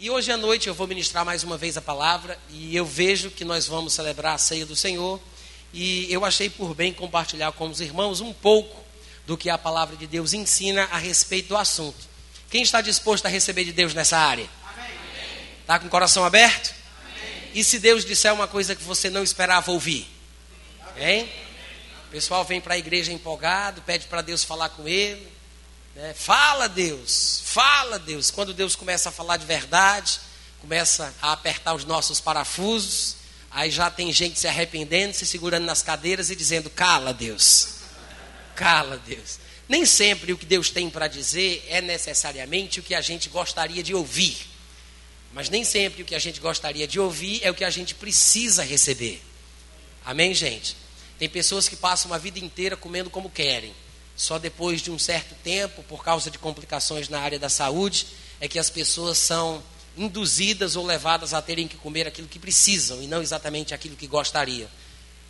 E hoje à noite eu vou ministrar mais uma vez a palavra e eu vejo que nós vamos celebrar a ceia do Senhor e eu achei por bem compartilhar com os irmãos um pouco do que a palavra de Deus ensina a respeito do assunto. Quem está disposto a receber de Deus nessa área? Está com o coração aberto? Amém. E se Deus disser uma coisa que você não esperava ouvir? Hein? O pessoal vem para a igreja empolgado, pede para Deus falar com ele. Né? Fala Deus, fala Deus. Quando Deus começa a falar de verdade, começa a apertar os nossos parafusos, aí já tem gente se arrependendo, se segurando nas cadeiras e dizendo: Cala Deus, cala Deus. Nem sempre o que Deus tem para dizer é necessariamente o que a gente gostaria de ouvir. Mas nem sempre o que a gente gostaria de ouvir é o que a gente precisa receber. Amém, gente? Tem pessoas que passam a vida inteira comendo como querem. Só depois de um certo tempo, por causa de complicações na área da saúde, é que as pessoas são induzidas ou levadas a terem que comer aquilo que precisam e não exatamente aquilo que gostariam.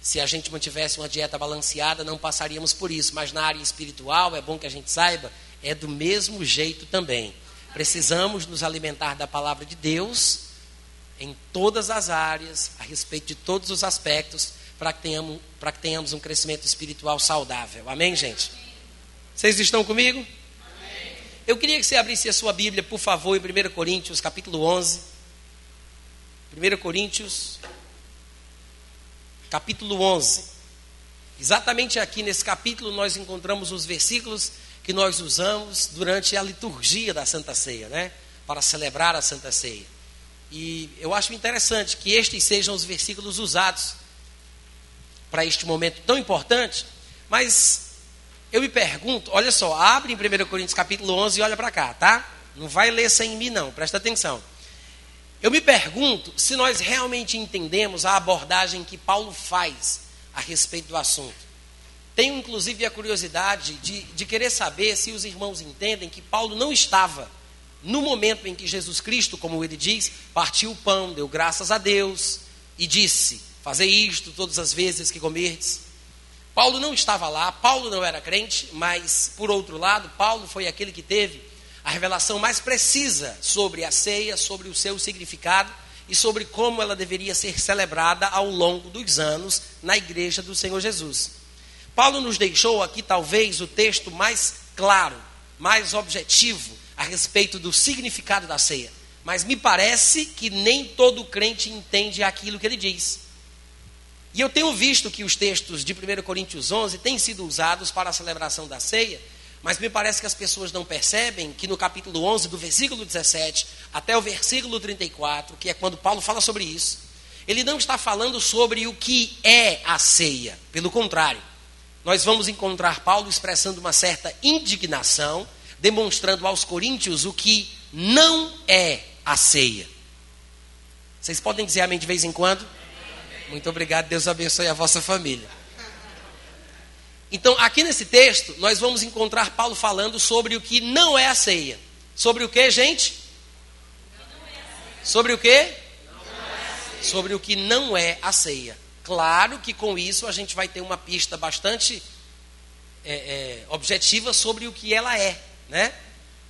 Se a gente mantivesse uma dieta balanceada, não passaríamos por isso, mas na área espiritual, é bom que a gente saiba, é do mesmo jeito também. Precisamos nos alimentar da palavra de Deus em todas as áreas, a respeito de todos os aspectos, para que tenhamos, que tenhamos um crescimento espiritual saudável. Amém, gente? Vocês estão comigo? Amém. Eu queria que você abrisse a sua Bíblia, por favor, em 1 Coríntios, capítulo 11. 1 Coríntios, capítulo 11. Exatamente aqui nesse capítulo nós encontramos os versículos que nós usamos durante a liturgia da Santa Ceia, né? Para celebrar a Santa Ceia. E eu acho interessante que estes sejam os versículos usados para este momento tão importante, mas eu me pergunto, olha só, abre em 1 Coríntios capítulo 11 e olha para cá, tá? Não vai ler sem mim não, presta atenção. Eu me pergunto se nós realmente entendemos a abordagem que Paulo faz a respeito do assunto. Tenho inclusive a curiosidade de, de querer saber se os irmãos entendem que Paulo não estava no momento em que Jesus Cristo, como ele diz, partiu o pão, deu graças a Deus e disse: Fazei isto todas as vezes que comerdes. Paulo não estava lá, Paulo não era crente, mas, por outro lado, Paulo foi aquele que teve a revelação mais precisa sobre a ceia, sobre o seu significado e sobre como ela deveria ser celebrada ao longo dos anos na igreja do Senhor Jesus. Paulo nos deixou aqui, talvez, o texto mais claro, mais objetivo a respeito do significado da ceia. Mas me parece que nem todo crente entende aquilo que ele diz. E eu tenho visto que os textos de 1 Coríntios 11 têm sido usados para a celebração da ceia, mas me parece que as pessoas não percebem que no capítulo 11, do versículo 17 até o versículo 34, que é quando Paulo fala sobre isso, ele não está falando sobre o que é a ceia. Pelo contrário, nós vamos encontrar Paulo expressando uma certa indignação, demonstrando aos coríntios o que não é a ceia. Vocês podem dizer amém de vez em quando? Muito obrigado, Deus abençoe a vossa família. Então, aqui nesse texto, nós vamos encontrar Paulo falando sobre o que não é a ceia. Sobre o que, gente? Sobre o que? Sobre o que não é a ceia. Claro que com isso a gente vai ter uma pista bastante é, é, objetiva sobre o que ela é, né?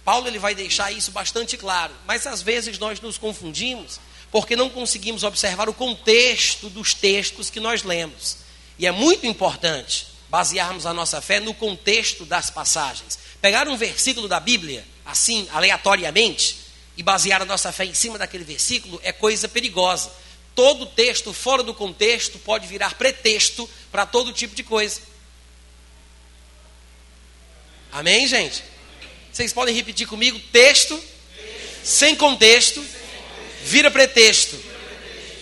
Paulo ele vai deixar isso bastante claro, mas às vezes nós nos confundimos porque não conseguimos observar o contexto dos textos que nós lemos. E é muito importante basearmos a nossa fé no contexto das passagens. Pegar um versículo da Bíblia, assim, aleatoriamente, e basear a nossa fé em cima daquele versículo é coisa perigosa. Todo texto fora do contexto pode virar pretexto para todo tipo de coisa. Amém, gente? Vocês podem repetir comigo? Texto, sem contexto vira pretexto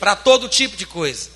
para todo tipo de coisa.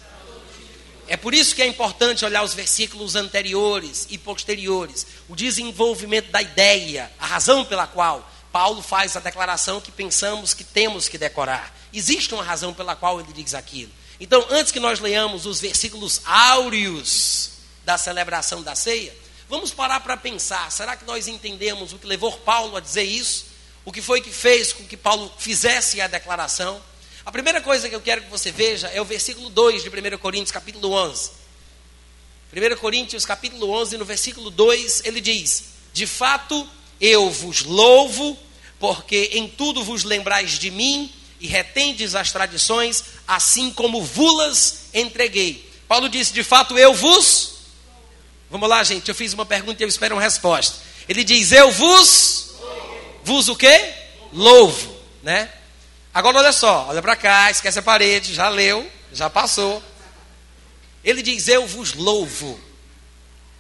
É por isso que é importante olhar os versículos anteriores e posteriores, o desenvolvimento da ideia, a razão pela qual Paulo faz a declaração que pensamos que temos que decorar. Existe uma razão pela qual ele diz aquilo. Então, antes que nós leiamos os versículos áureos da celebração da ceia, vamos parar para pensar: será que nós entendemos o que levou Paulo a dizer isso? O que foi que fez com que Paulo fizesse a declaração? A primeira coisa que eu quero que você veja é o versículo 2 de 1 Coríntios, capítulo 11. 1 Coríntios, capítulo 11, no versículo 2, ele diz: De fato, eu vos louvo, porque em tudo vos lembrais de mim, e retendes as tradições, assim como vulas entreguei. Paulo disse: De fato, eu vos. Vamos lá, gente. Eu fiz uma pergunta e eu espero uma resposta. Ele diz: Eu vos. Vos o quê? Louvo, né? Agora olha só, olha para cá, esquece a parede, já leu, já passou. Ele diz: Eu vos louvo.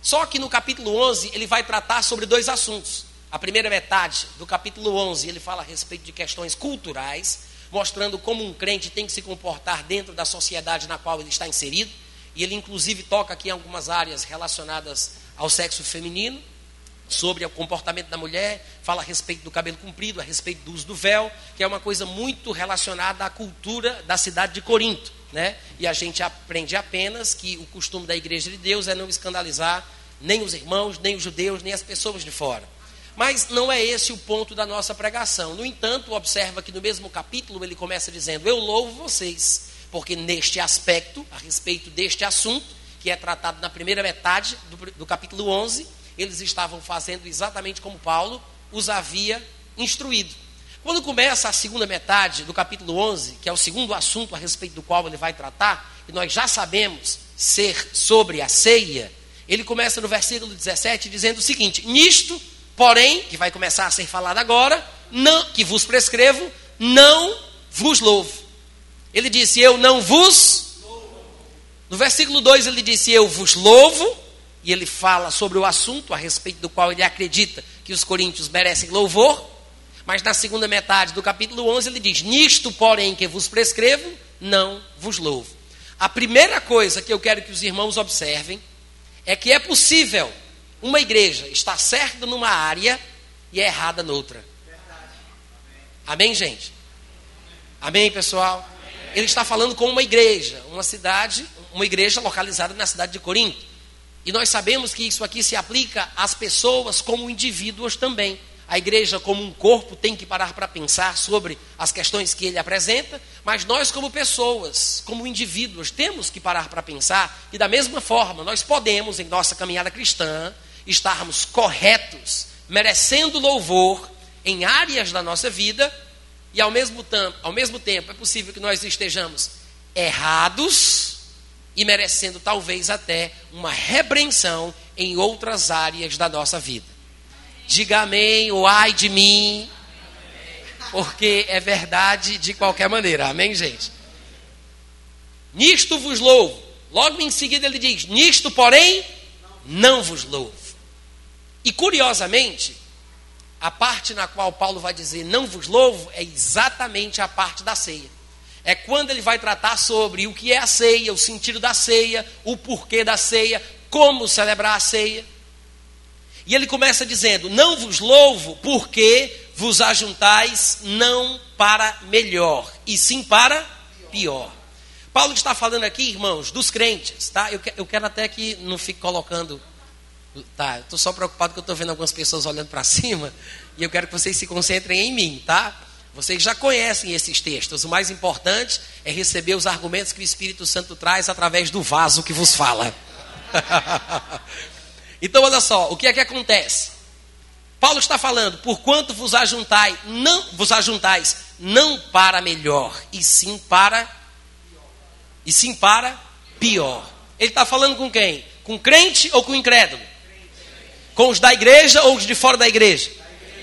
Só que no capítulo 11 ele vai tratar sobre dois assuntos. A primeira metade do capítulo 11 ele fala a respeito de questões culturais, mostrando como um crente tem que se comportar dentro da sociedade na qual ele está inserido. E ele, inclusive, toca aqui em algumas áreas relacionadas ao sexo feminino, sobre o comportamento da mulher, fala a respeito do cabelo comprido, a respeito do uso do véu, que é uma coisa muito relacionada à cultura da cidade de Corinto. Né? E a gente aprende apenas que o costume da igreja de Deus é não escandalizar nem os irmãos, nem os judeus, nem as pessoas de fora. Mas não é esse o ponto da nossa pregação. No entanto, observa que no mesmo capítulo ele começa dizendo: Eu louvo vocês, porque neste aspecto, a respeito deste assunto, que é tratado na primeira metade do, do capítulo 11, eles estavam fazendo exatamente como Paulo os havia instruído. Quando começa a segunda metade do capítulo 11, que é o segundo assunto a respeito do qual ele vai tratar, e nós já sabemos ser sobre a ceia, ele começa no versículo 17 dizendo o seguinte: Nisto Porém, que vai começar a ser falado agora, não, que vos prescrevo, não vos louvo. Ele disse: Eu não vos. No versículo 2 ele disse: Eu vos louvo. E ele fala sobre o assunto a respeito do qual ele acredita que os coríntios merecem louvor. Mas na segunda metade do capítulo 11 ele diz: Nisto, porém, que vos prescrevo, não vos louvo. A primeira coisa que eu quero que os irmãos observem é que é possível uma igreja está certa numa área e é errada noutra. Amém, gente? Amém, pessoal? Ele está falando com uma igreja, uma cidade, uma igreja localizada na cidade de Corinto. E nós sabemos que isso aqui se aplica às pessoas como indivíduos também. A igreja, como um corpo, tem que parar para pensar sobre as questões que ele apresenta, mas nós, como pessoas, como indivíduos, temos que parar para pensar, e da mesma forma, nós podemos, em nossa caminhada cristã, estarmos corretos, merecendo louvor em áreas da nossa vida, e ao mesmo, ao mesmo tempo é possível que nós estejamos errados e merecendo talvez até uma repreensão em outras áreas da nossa vida. Diga amém ou ai de mim, porque é verdade de qualquer maneira. Amém, gente? Nisto vos louvo. Logo em seguida ele diz: Nisto, porém, não vos louvo. E curiosamente, a parte na qual Paulo vai dizer não vos louvo é exatamente a parte da ceia. É quando ele vai tratar sobre o que é a ceia, o sentido da ceia, o porquê da ceia, como celebrar a ceia. E ele começa dizendo: Não vos louvo porque vos ajuntais não para melhor, e sim para pior. Paulo está falando aqui, irmãos, dos crentes, tá? Eu, eu quero até que não fique colocando Tá, estou só preocupado que eu estou vendo algumas pessoas olhando para cima e eu quero que vocês se concentrem em mim, tá? Vocês já conhecem esses textos. O mais importante é receber os argumentos que o Espírito Santo traz através do vaso que vos fala. então, olha só, o que é que acontece? Paulo está falando, porquanto vos ajuntai, não vos ajuntais, não para melhor, e sim para e sim para pior. Ele está falando com quem? Com crente ou com incrédulo? Com os da igreja ou os de fora da igreja?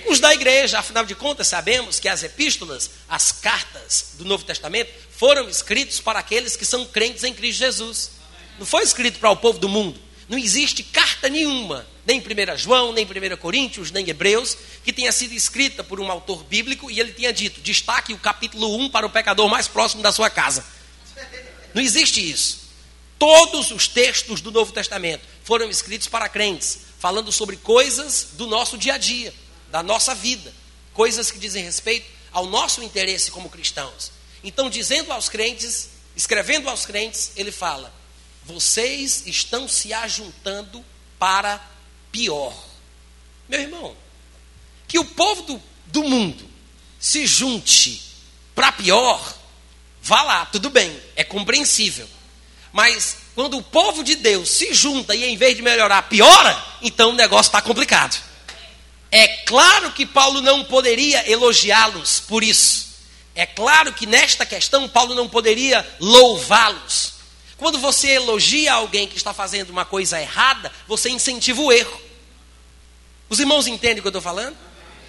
Os da igreja, afinal de contas, sabemos que as epístolas, as cartas do Novo Testamento, foram escritos para aqueles que são crentes em Cristo Jesus. Não foi escrito para o povo do mundo. Não existe carta nenhuma, nem 1 João, nem 1 Coríntios, nem Hebreus, que tenha sido escrita por um autor bíblico e ele tenha dito: destaque o capítulo 1 para o pecador mais próximo da sua casa. Não existe isso. Todos os textos do Novo Testamento foram escritos para crentes falando sobre coisas do nosso dia a dia, da nossa vida, coisas que dizem respeito ao nosso interesse como cristãos. Então, dizendo aos crentes, escrevendo aos crentes, ele fala: vocês estão se ajuntando para pior. Meu irmão, que o povo do, do mundo se junte para pior, vá lá, tudo bem, é compreensível. Mas quando o povo de Deus se junta e em vez de melhorar, piora, então o negócio está complicado. É claro que Paulo não poderia elogiá-los por isso. É claro que nesta questão Paulo não poderia louvá-los. Quando você elogia alguém que está fazendo uma coisa errada, você incentiva o erro. Os irmãos entendem o que eu estou falando?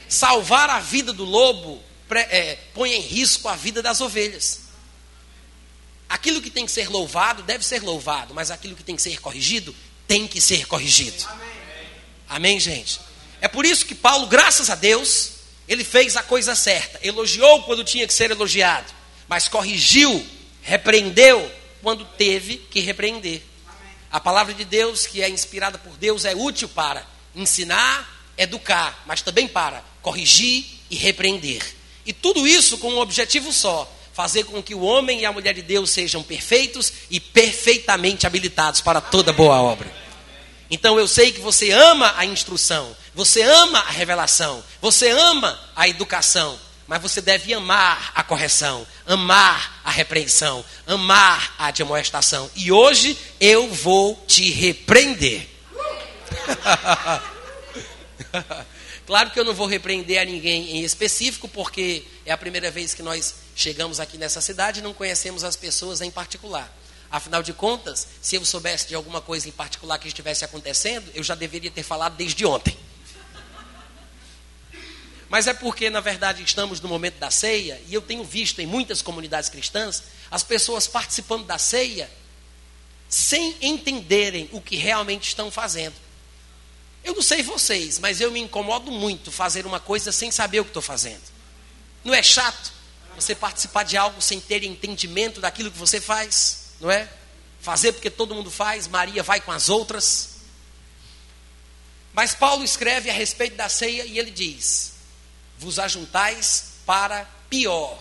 Salvar a vida do lobo é, põe em risco a vida das ovelhas. Aquilo que tem que ser louvado deve ser louvado, mas aquilo que tem que ser corrigido tem que ser corrigido. Amém, Amém gente? É por isso que Paulo, graças a Deus, ele fez a coisa certa. Elogiou quando tinha que ser elogiado, mas corrigiu, repreendeu quando teve que repreender. A palavra de Deus, que é inspirada por Deus, é útil para ensinar, educar, mas também para corrigir e repreender. E tudo isso com um objetivo só: fazer com que o homem e a mulher de Deus sejam perfeitos e perfeitamente habilitados para toda boa obra. Então eu sei que você ama a instrução, você ama a revelação, você ama a educação, mas você deve amar a correção, amar a repreensão, amar a demoestação. E hoje eu vou te repreender. claro que eu não vou repreender a ninguém em específico, porque é a primeira vez que nós chegamos aqui nessa cidade e não conhecemos as pessoas em particular. Afinal de contas, se eu soubesse de alguma coisa em particular que estivesse acontecendo, eu já deveria ter falado desde ontem. Mas é porque, na verdade, estamos no momento da ceia, e eu tenho visto em muitas comunidades cristãs as pessoas participando da ceia sem entenderem o que realmente estão fazendo. Eu não sei vocês, mas eu me incomodo muito fazer uma coisa sem saber o que estou fazendo. Não é chato você participar de algo sem ter entendimento daquilo que você faz, não é? Fazer porque todo mundo faz, Maria vai com as outras. Mas Paulo escreve a respeito da ceia e ele diz: Vos ajuntais para pior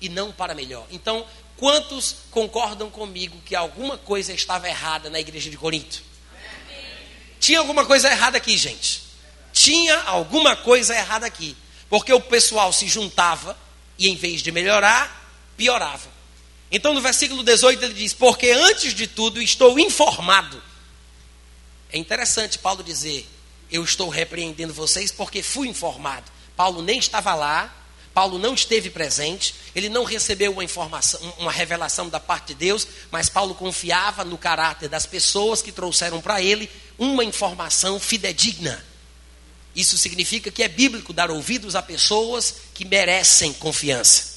e não para melhor. Então, quantos concordam comigo que alguma coisa estava errada na igreja de Corinto? Tinha alguma coisa errada aqui, gente. Tinha alguma coisa errada aqui. Porque o pessoal se juntava e, em vez de melhorar, piorava. Então, no versículo 18, ele diz: Porque antes de tudo estou informado. É interessante Paulo dizer: Eu estou repreendendo vocês porque fui informado. Paulo nem estava lá, Paulo não esteve presente, ele não recebeu uma informação, uma revelação da parte de Deus, mas Paulo confiava no caráter das pessoas que trouxeram para ele uma informação fidedigna. Isso significa que é bíblico dar ouvidos a pessoas que merecem confiança.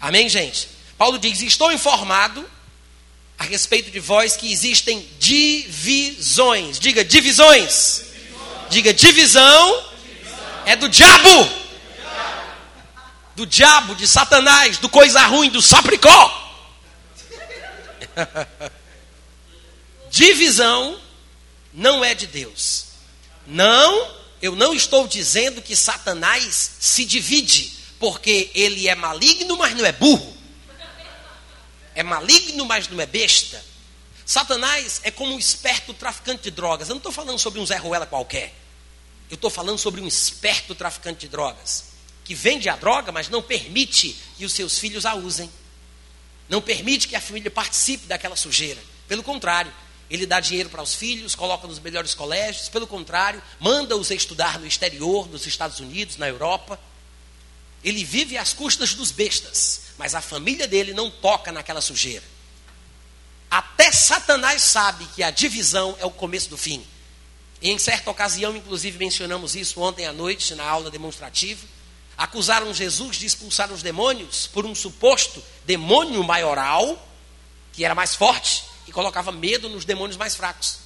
Amém, gente? Paulo diz: Estou informado a respeito de vós que existem divisões. Diga divisões. Diga divisão. É do diabo. Do diabo, de Satanás, do coisa ruim, do sapricó. divisão não é de Deus. Não, eu não estou dizendo que Satanás se divide, porque ele é maligno, mas não é burro. É maligno, mas não é besta. Satanás é como um esperto traficante de drogas. Eu não estou falando sobre um Zé Ruela qualquer. Eu estou falando sobre um esperto traficante de drogas. Que vende a droga, mas não permite que os seus filhos a usem. Não permite que a família participe daquela sujeira. Pelo contrário, ele dá dinheiro para os filhos, coloca nos melhores colégios, pelo contrário, manda-os estudar no exterior, nos Estados Unidos, na Europa. Ele vive às custas dos bestas, mas a família dele não toca naquela sujeira. Até Satanás sabe que a divisão é o começo do fim. E em certa ocasião, inclusive, mencionamos isso ontem à noite, na aula demonstrativa. Acusaram Jesus de expulsar os demônios por um suposto demônio maioral, que era mais forte, e colocava medo nos demônios mais fracos.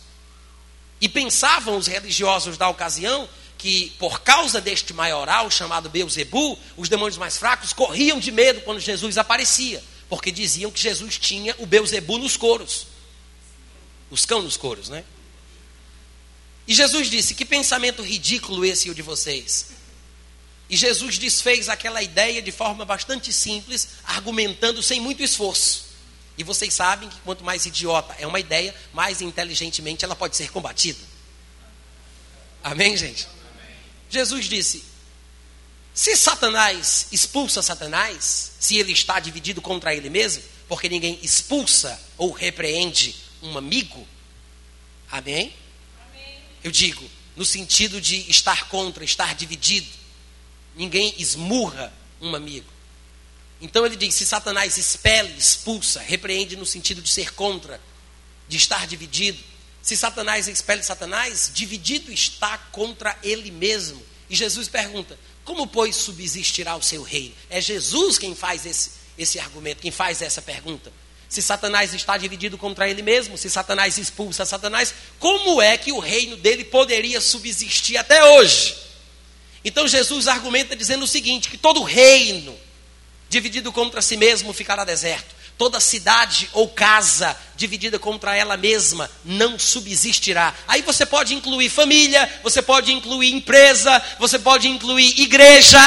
E pensavam os religiosos da ocasião que, por causa deste maioral chamado Beuzebu, os demônios mais fracos corriam de medo quando Jesus aparecia, porque diziam que Jesus tinha o Beuzebu nos coros. Os cão nos coros, né? E Jesus disse: Que pensamento ridículo esse o de vocês. E Jesus desfez aquela ideia de forma bastante simples, argumentando sem muito esforço. E vocês sabem que quanto mais idiota é uma ideia, mais inteligentemente ela pode ser combatida. Amém, gente? Jesus disse: se Satanás expulsa Satanás, se ele está dividido contra ele mesmo, porque ninguém expulsa ou repreende um amigo, amém? Eu digo, no sentido de estar contra, estar dividido, ninguém esmurra um amigo. Então ele diz: se Satanás expele, expulsa, repreende no sentido de ser contra, de estar dividido. Se Satanás expele Satanás, dividido está contra ele mesmo. E Jesus pergunta: como, pois, subsistirá o seu reino? É Jesus quem faz esse, esse argumento, quem faz essa pergunta. Se Satanás está dividido contra ele mesmo, se Satanás expulsa Satanás, como é que o reino dele poderia subsistir até hoje? Então Jesus argumenta dizendo o seguinte: que todo reino dividido contra si mesmo ficará deserto. Toda cidade ou casa dividida contra ela mesma não subsistirá. Aí você pode incluir família, você pode incluir empresa, você pode incluir igreja.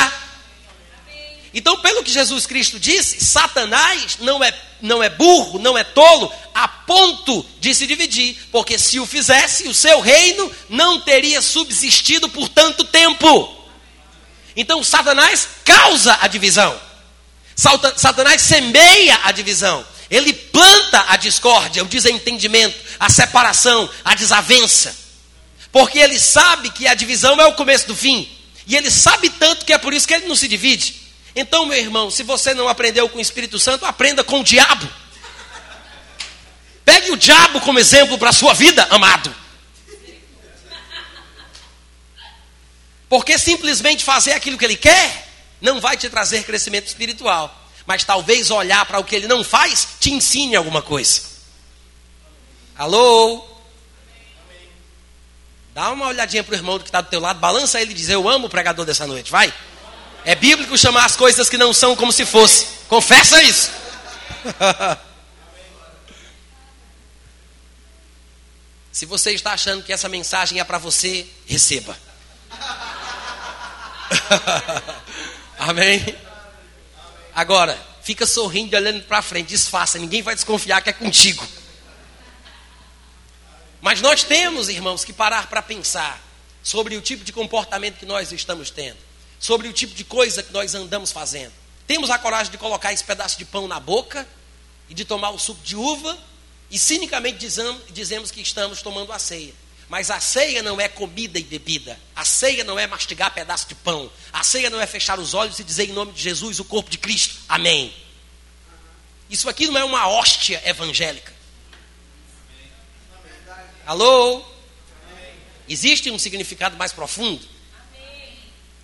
Então, pelo que Jesus Cristo disse, Satanás não é, não é burro, não é tolo, a ponto de se dividir, porque se o fizesse, o seu reino não teria subsistido por tanto tempo. Então, Satanás causa a divisão. Satanás semeia a divisão. Ele planta a discórdia, o desentendimento, a separação, a desavença. Porque ele sabe que a divisão é o começo do fim. E ele sabe tanto que é por isso que ele não se divide. Então, meu irmão, se você não aprendeu com o Espírito Santo, aprenda com o diabo. Pegue o diabo como exemplo para a sua vida, amado. Porque simplesmente fazer aquilo que ele quer não vai te trazer crescimento espiritual. Mas talvez olhar para o que ele não faz te ensine alguma coisa. Alô? Dá uma olhadinha para o irmão que está do teu lado, balança ele e diz: Eu amo o pregador dessa noite, vai. É bíblico chamar as coisas que não são como se fosse. Confessa isso. se você está achando que essa mensagem é para você, receba. Amém? Agora, fica sorrindo olhando para frente, disfarça, ninguém vai desconfiar que é contigo. Mas nós temos, irmãos, que parar para pensar sobre o tipo de comportamento que nós estamos tendo, sobre o tipo de coisa que nós andamos fazendo. Temos a coragem de colocar esse pedaço de pão na boca e de tomar o suco de uva e cinicamente dizemos que estamos tomando a ceia. Mas a ceia não é comida e bebida. A ceia não é mastigar pedaço de pão. A ceia não é fechar os olhos e dizer em nome de Jesus o corpo de Cristo. Amém. Isso aqui não é uma hóstia evangélica. Alô? Existe um significado mais profundo?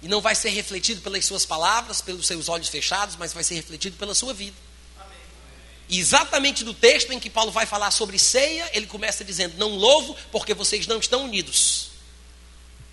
E não vai ser refletido pelas suas palavras, pelos seus olhos fechados, mas vai ser refletido pela sua vida exatamente no texto em que Paulo vai falar sobre ceia, ele começa dizendo: Não louvo, porque vocês não estão unidos.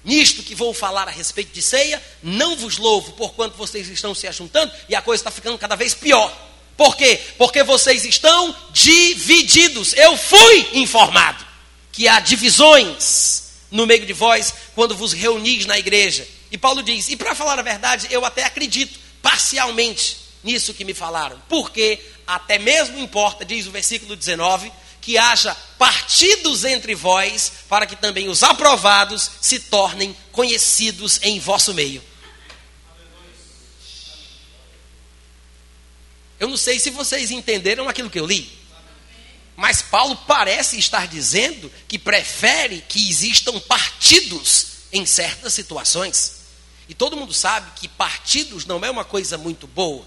Nisto que vou falar a respeito de ceia, não vos louvo, porquanto vocês estão se ajuntando e a coisa está ficando cada vez pior. Por quê? Porque vocês estão divididos. Eu fui informado que há divisões no meio de vós quando vos reunis na igreja. E Paulo diz: e para falar a verdade, eu até acredito, parcialmente, nisso que me falaram. Porque até mesmo importa, diz o versículo 19, que haja partidos entre vós, para que também os aprovados se tornem conhecidos em vosso meio. Eu não sei se vocês entenderam aquilo que eu li. Mas Paulo parece estar dizendo que prefere que existam partidos em certas situações. E todo mundo sabe que partidos não é uma coisa muito boa.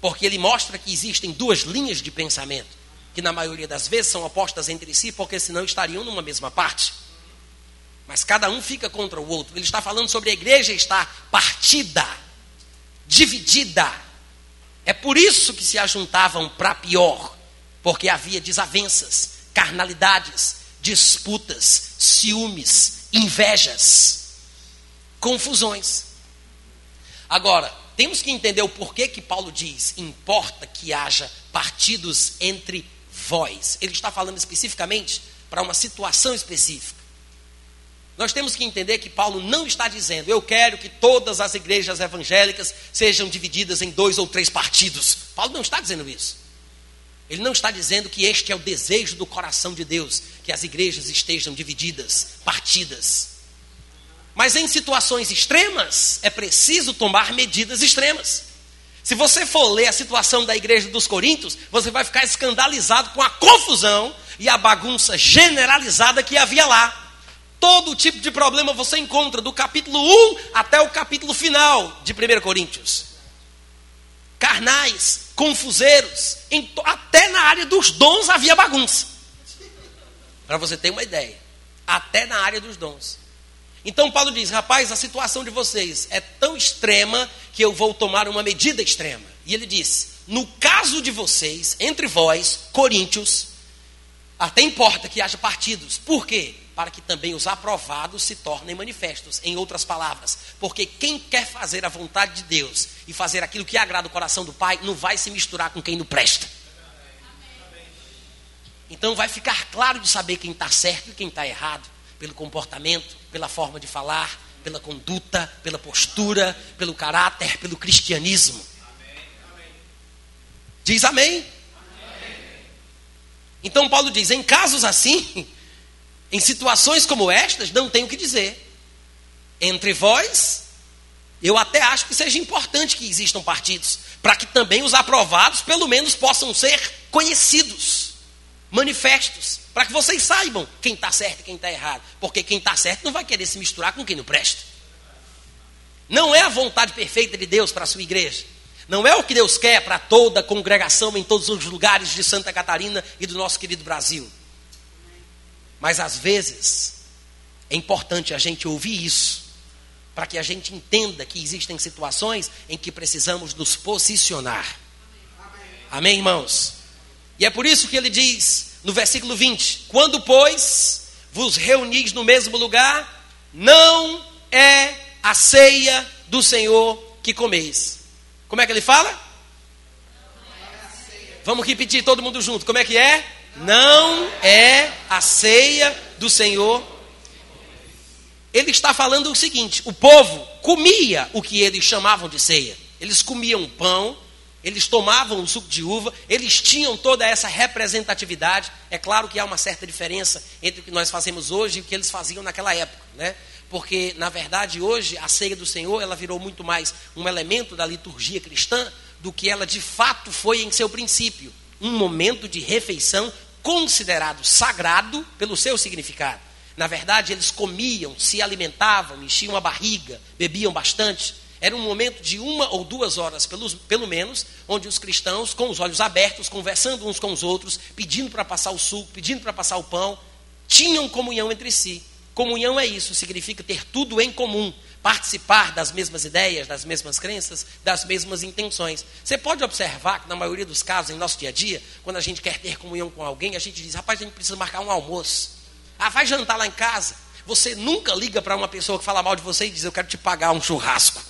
Porque ele mostra que existem duas linhas de pensamento, que na maioria das vezes são opostas entre si, porque senão estariam numa mesma parte. Mas cada um fica contra o outro. Ele está falando sobre a igreja estar partida, dividida. É por isso que se ajuntavam para pior, porque havia desavenças, carnalidades, disputas, ciúmes, invejas, confusões. Agora, temos que entender o porquê que Paulo diz: importa que haja partidos entre vós. Ele está falando especificamente para uma situação específica. Nós temos que entender que Paulo não está dizendo, eu quero que todas as igrejas evangélicas sejam divididas em dois ou três partidos. Paulo não está dizendo isso. Ele não está dizendo que este é o desejo do coração de Deus, que as igrejas estejam divididas, partidas. Mas em situações extremas, é preciso tomar medidas extremas. Se você for ler a situação da igreja dos Coríntios, você vai ficar escandalizado com a confusão e a bagunça generalizada que havia lá. Todo tipo de problema você encontra do capítulo 1 até o capítulo final de 1 Coríntios. carnais, confuseiros. até na área dos dons havia bagunça. Para você ter uma ideia. Até na área dos dons. Então Paulo diz: rapaz, a situação de vocês é tão extrema que eu vou tomar uma medida extrema. E ele diz: no caso de vocês, entre vós, coríntios, até importa que haja partidos. Por quê? Para que também os aprovados se tornem manifestos. Em outras palavras, porque quem quer fazer a vontade de Deus e fazer aquilo que agrada o coração do Pai, não vai se misturar com quem não presta. Então vai ficar claro de saber quem está certo e quem está errado, pelo comportamento, pela forma de falar, pela conduta, pela postura, pelo caráter, pelo cristianismo. Diz amém. Então Paulo diz: em casos assim, em situações como estas, não tenho o que dizer. Entre vós, eu até acho que seja importante que existam partidos, para que também os aprovados, pelo menos, possam ser conhecidos, manifestos, para que vocês saibam quem está certo e quem está errado. Porque quem está certo não vai querer se misturar com quem não presta. Não é a vontade perfeita de Deus para a sua igreja. Não é o que Deus quer para toda a congregação em todos os lugares de Santa Catarina e do nosso querido Brasil. Mas às vezes é importante a gente ouvir isso, para que a gente entenda que existem situações em que precisamos nos posicionar. Amém, irmãos? E é por isso que ele diz no versículo 20: Quando, pois, vos reunis no mesmo lugar, não é a ceia do Senhor que comeis. Como é que ele fala? Vamos repetir todo mundo junto. Como é que é? Não é a ceia do Senhor. Ele está falando o seguinte: o povo comia o que eles chamavam de ceia. Eles comiam pão, eles tomavam o suco de uva, eles tinham toda essa representatividade. É claro que há uma certa diferença entre o que nós fazemos hoje e o que eles faziam naquela época, né? porque na verdade hoje a ceia do Senhor ela virou muito mais um elemento da liturgia cristã do que ela de fato foi em seu princípio, um momento de refeição considerado sagrado pelo seu significado. Na verdade, eles comiam, se alimentavam, enchiam a barriga, bebiam bastante. Era um momento de uma ou duas horas, pelo, menos, onde os cristãos, com os olhos abertos, conversando uns com os outros, pedindo para passar o suco, pedindo para passar o pão, tinham comunhão entre si. Comunhão é isso, significa ter tudo em comum, participar das mesmas ideias, das mesmas crenças, das mesmas intenções. Você pode observar que, na maioria dos casos, em nosso dia a dia, quando a gente quer ter comunhão com alguém, a gente diz: rapaz, a gente precisa marcar um almoço. Ah, vai jantar lá em casa. Você nunca liga para uma pessoa que fala mal de você e diz: eu quero te pagar um churrasco.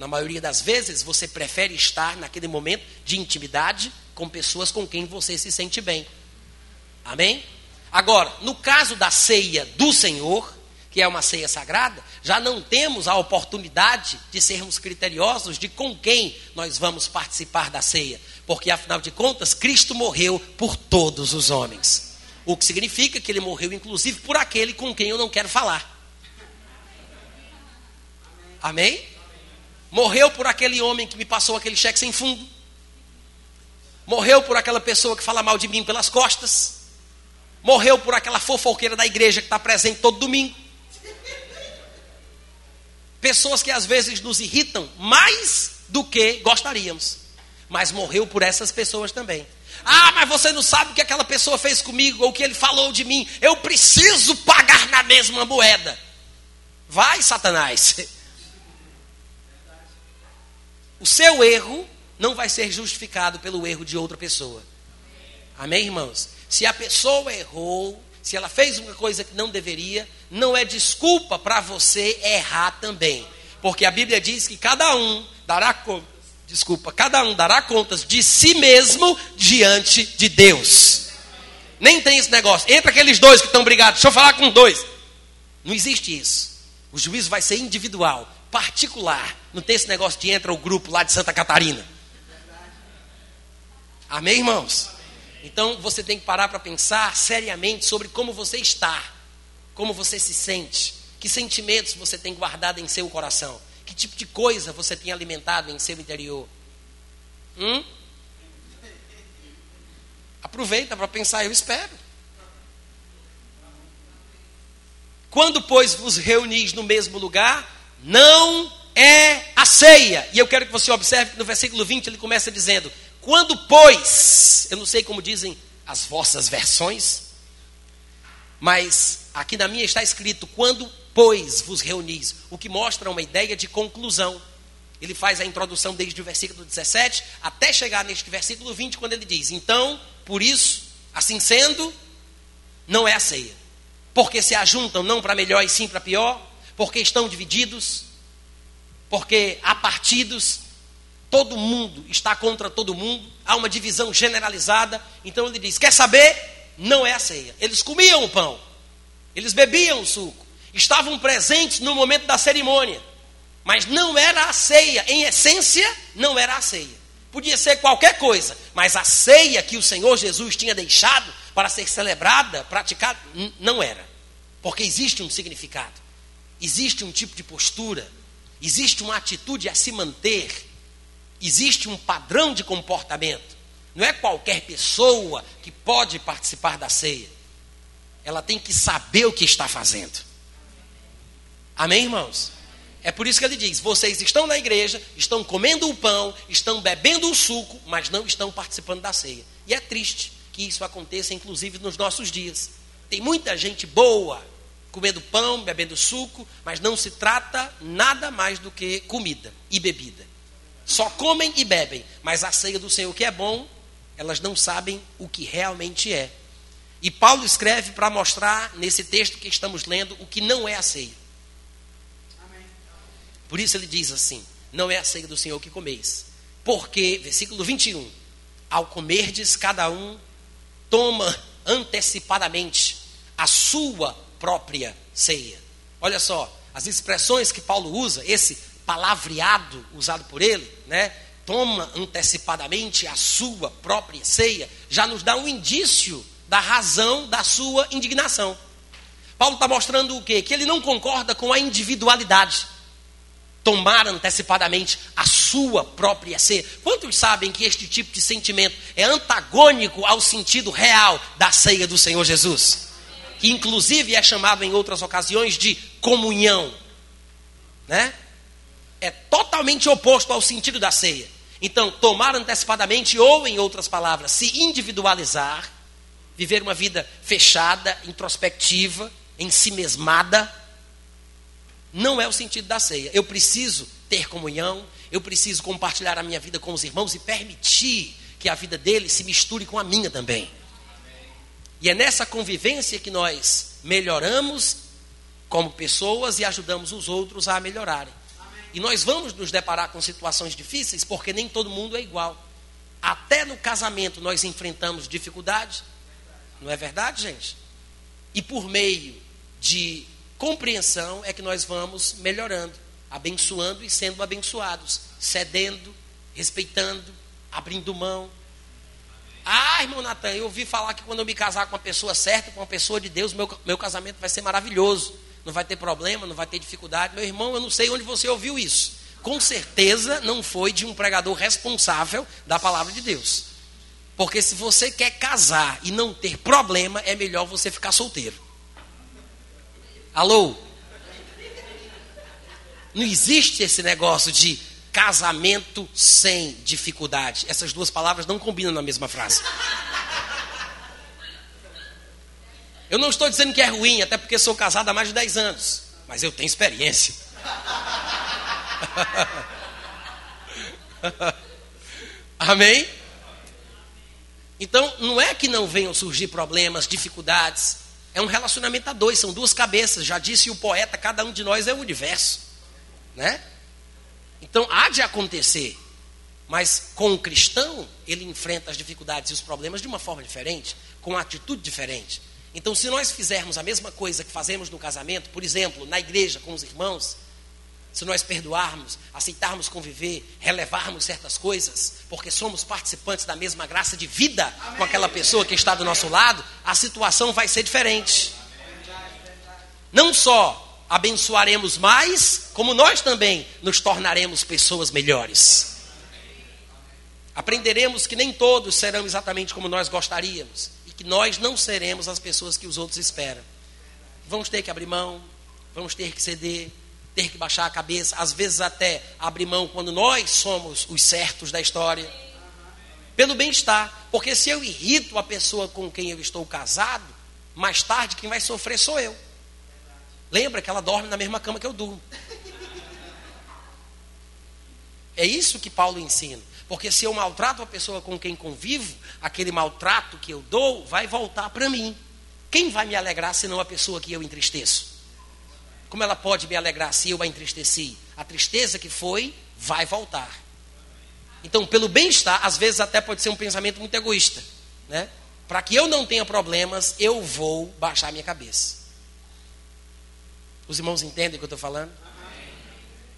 Na maioria das vezes, você prefere estar naquele momento de intimidade com pessoas com quem você se sente bem. Amém? Agora, no caso da ceia do Senhor, que é uma ceia sagrada, já não temos a oportunidade de sermos criteriosos de com quem nós vamos participar da ceia, porque afinal de contas, Cristo morreu por todos os homens. O que significa que ele morreu inclusive por aquele com quem eu não quero falar. Amém? Morreu por aquele homem que me passou aquele cheque sem fundo. Morreu por aquela pessoa que fala mal de mim pelas costas morreu por aquela fofoqueira da igreja que está presente todo domingo. Pessoas que às vezes nos irritam mais do que gostaríamos, mas morreu por essas pessoas também. Ah, mas você não sabe o que aquela pessoa fez comigo ou o que ele falou de mim. Eu preciso pagar na mesma moeda. Vai, Satanás. O seu erro não vai ser justificado pelo erro de outra pessoa. Amém, irmãos? Se a pessoa errou, se ela fez uma coisa que não deveria, não é desculpa para você errar também. Porque a Bíblia diz que cada um dará desculpa, cada um dará contas de si mesmo diante de Deus. Nem tem esse negócio. Entra aqueles dois que estão brigados, deixa eu falar com dois. Não existe isso. O juízo vai ser individual, particular. Não tem esse negócio de entra o grupo lá de Santa Catarina. Amém, irmãos? Então você tem que parar para pensar seriamente sobre como você está, como você se sente, que sentimentos você tem guardado em seu coração, que tipo de coisa você tem alimentado em seu interior. Hum? Aproveita para pensar, eu espero. Quando, pois, vos reunis no mesmo lugar, não é a ceia. E eu quero que você observe que no versículo 20 ele começa dizendo: Quando, pois, eu não sei como dizem as vossas versões, mas aqui na minha está escrito: Quando, pois, vos reunis, o que mostra uma ideia de conclusão. Ele faz a introdução desde o versículo 17 até chegar neste versículo 20, quando ele diz: Então, por isso, assim sendo, não é a ceia. Porque se ajuntam não para melhor e sim para pior, porque estão divididos, porque há partidos, todo mundo está contra todo mundo, há uma divisão generalizada. Então ele diz: Quer saber? Não é a ceia. Eles comiam o pão, eles bebiam o suco, estavam presentes no momento da cerimônia. Mas não era a ceia, em essência, não era a ceia. Podia ser qualquer coisa, mas a ceia que o Senhor Jesus tinha deixado para ser celebrada, praticada, não era. Porque existe um significado, existe um tipo de postura, existe uma atitude a se manter, existe um padrão de comportamento. Não é qualquer pessoa que pode participar da ceia. Ela tem que saber o que está fazendo. Amém, irmãos? É por isso que ele diz: vocês estão na igreja, estão comendo o pão, estão bebendo o suco, mas não estão participando da ceia. E é triste que isso aconteça, inclusive nos nossos dias. Tem muita gente boa comendo pão, bebendo suco, mas não se trata nada mais do que comida e bebida. Só comem e bebem, mas a ceia do Senhor que é bom, elas não sabem o que realmente é. E Paulo escreve para mostrar nesse texto que estamos lendo o que não é a ceia. Por isso ele diz assim: Não é a ceia do Senhor que comeis. Porque, versículo 21, ao comerdes, cada um toma antecipadamente a sua própria ceia. Olha só, as expressões que Paulo usa, esse palavreado usado por ele, né? Toma antecipadamente a sua própria ceia, já nos dá um indício da razão da sua indignação. Paulo está mostrando o quê? Que ele não concorda com a individualidade tomar antecipadamente a sua própria ceia. Quantos sabem que este tipo de sentimento é antagônico ao sentido real da ceia do Senhor Jesus? Que inclusive é chamado em outras ocasiões de comunhão, né? É totalmente oposto ao sentido da ceia. Então, tomar antecipadamente ou em outras palavras, se individualizar, viver uma vida fechada, introspectiva, em si mesmada, não é o sentido da ceia. Eu preciso ter comunhão, eu preciso compartilhar a minha vida com os irmãos e permitir que a vida deles se misture com a minha também. E é nessa convivência que nós melhoramos como pessoas e ajudamos os outros a melhorarem. E nós vamos nos deparar com situações difíceis porque nem todo mundo é igual. Até no casamento nós enfrentamos dificuldades. Não é verdade, gente? E por meio de compreensão é que nós vamos melhorando, abençoando e sendo abençoados, cedendo, respeitando, abrindo mão. Ah, irmão Natan, eu ouvi falar que quando eu me casar com uma pessoa certa, com uma pessoa de Deus, meu, meu casamento vai ser maravilhoso. Não vai ter problema, não vai ter dificuldade. Meu irmão, eu não sei onde você ouviu isso. Com certeza não foi de um pregador responsável da palavra de Deus. Porque se você quer casar e não ter problema, é melhor você ficar solteiro. Alô? Não existe esse negócio de casamento sem dificuldade. Essas duas palavras não combinam na mesma frase. Eu não estou dizendo que é ruim, até porque sou casado há mais de 10 anos. Mas eu tenho experiência. Amém? Então, não é que não venham surgir problemas, dificuldades, é um relacionamento a dois, são duas cabeças. Já disse o poeta, cada um de nós é o universo. Né? Então há de acontecer. Mas com o cristão, ele enfrenta as dificuldades e os problemas de uma forma diferente, com uma atitude diferente. Então, se nós fizermos a mesma coisa que fazemos no casamento, por exemplo, na igreja com os irmãos, se nós perdoarmos, aceitarmos conviver, relevarmos certas coisas, porque somos participantes da mesma graça de vida Amém. com aquela pessoa que está do nosso lado, a situação vai ser diferente. Não só abençoaremos mais, como nós também nos tornaremos pessoas melhores. Aprenderemos que nem todos serão exatamente como nós gostaríamos e que nós não seremos as pessoas que os outros esperam. Vamos ter que abrir mão, vamos ter que ceder, ter que baixar a cabeça, às vezes até abrir mão quando nós somos os certos da história. Pelo bem-estar. Porque se eu irrito a pessoa com quem eu estou casado, mais tarde quem vai sofrer sou eu. Lembra que ela dorme na mesma cama que eu durmo. É isso que Paulo ensina. Porque se eu maltrato a pessoa com quem convivo, aquele maltrato que eu dou vai voltar para mim. Quem vai me alegrar senão a pessoa que eu entristeço? Como ela pode me alegrar se eu a entristeci? A tristeza que foi vai voltar. Então, pelo bem-estar, às vezes até pode ser um pensamento muito egoísta, né? Para que eu não tenha problemas, eu vou baixar minha cabeça. Os irmãos entendem o que eu estou falando?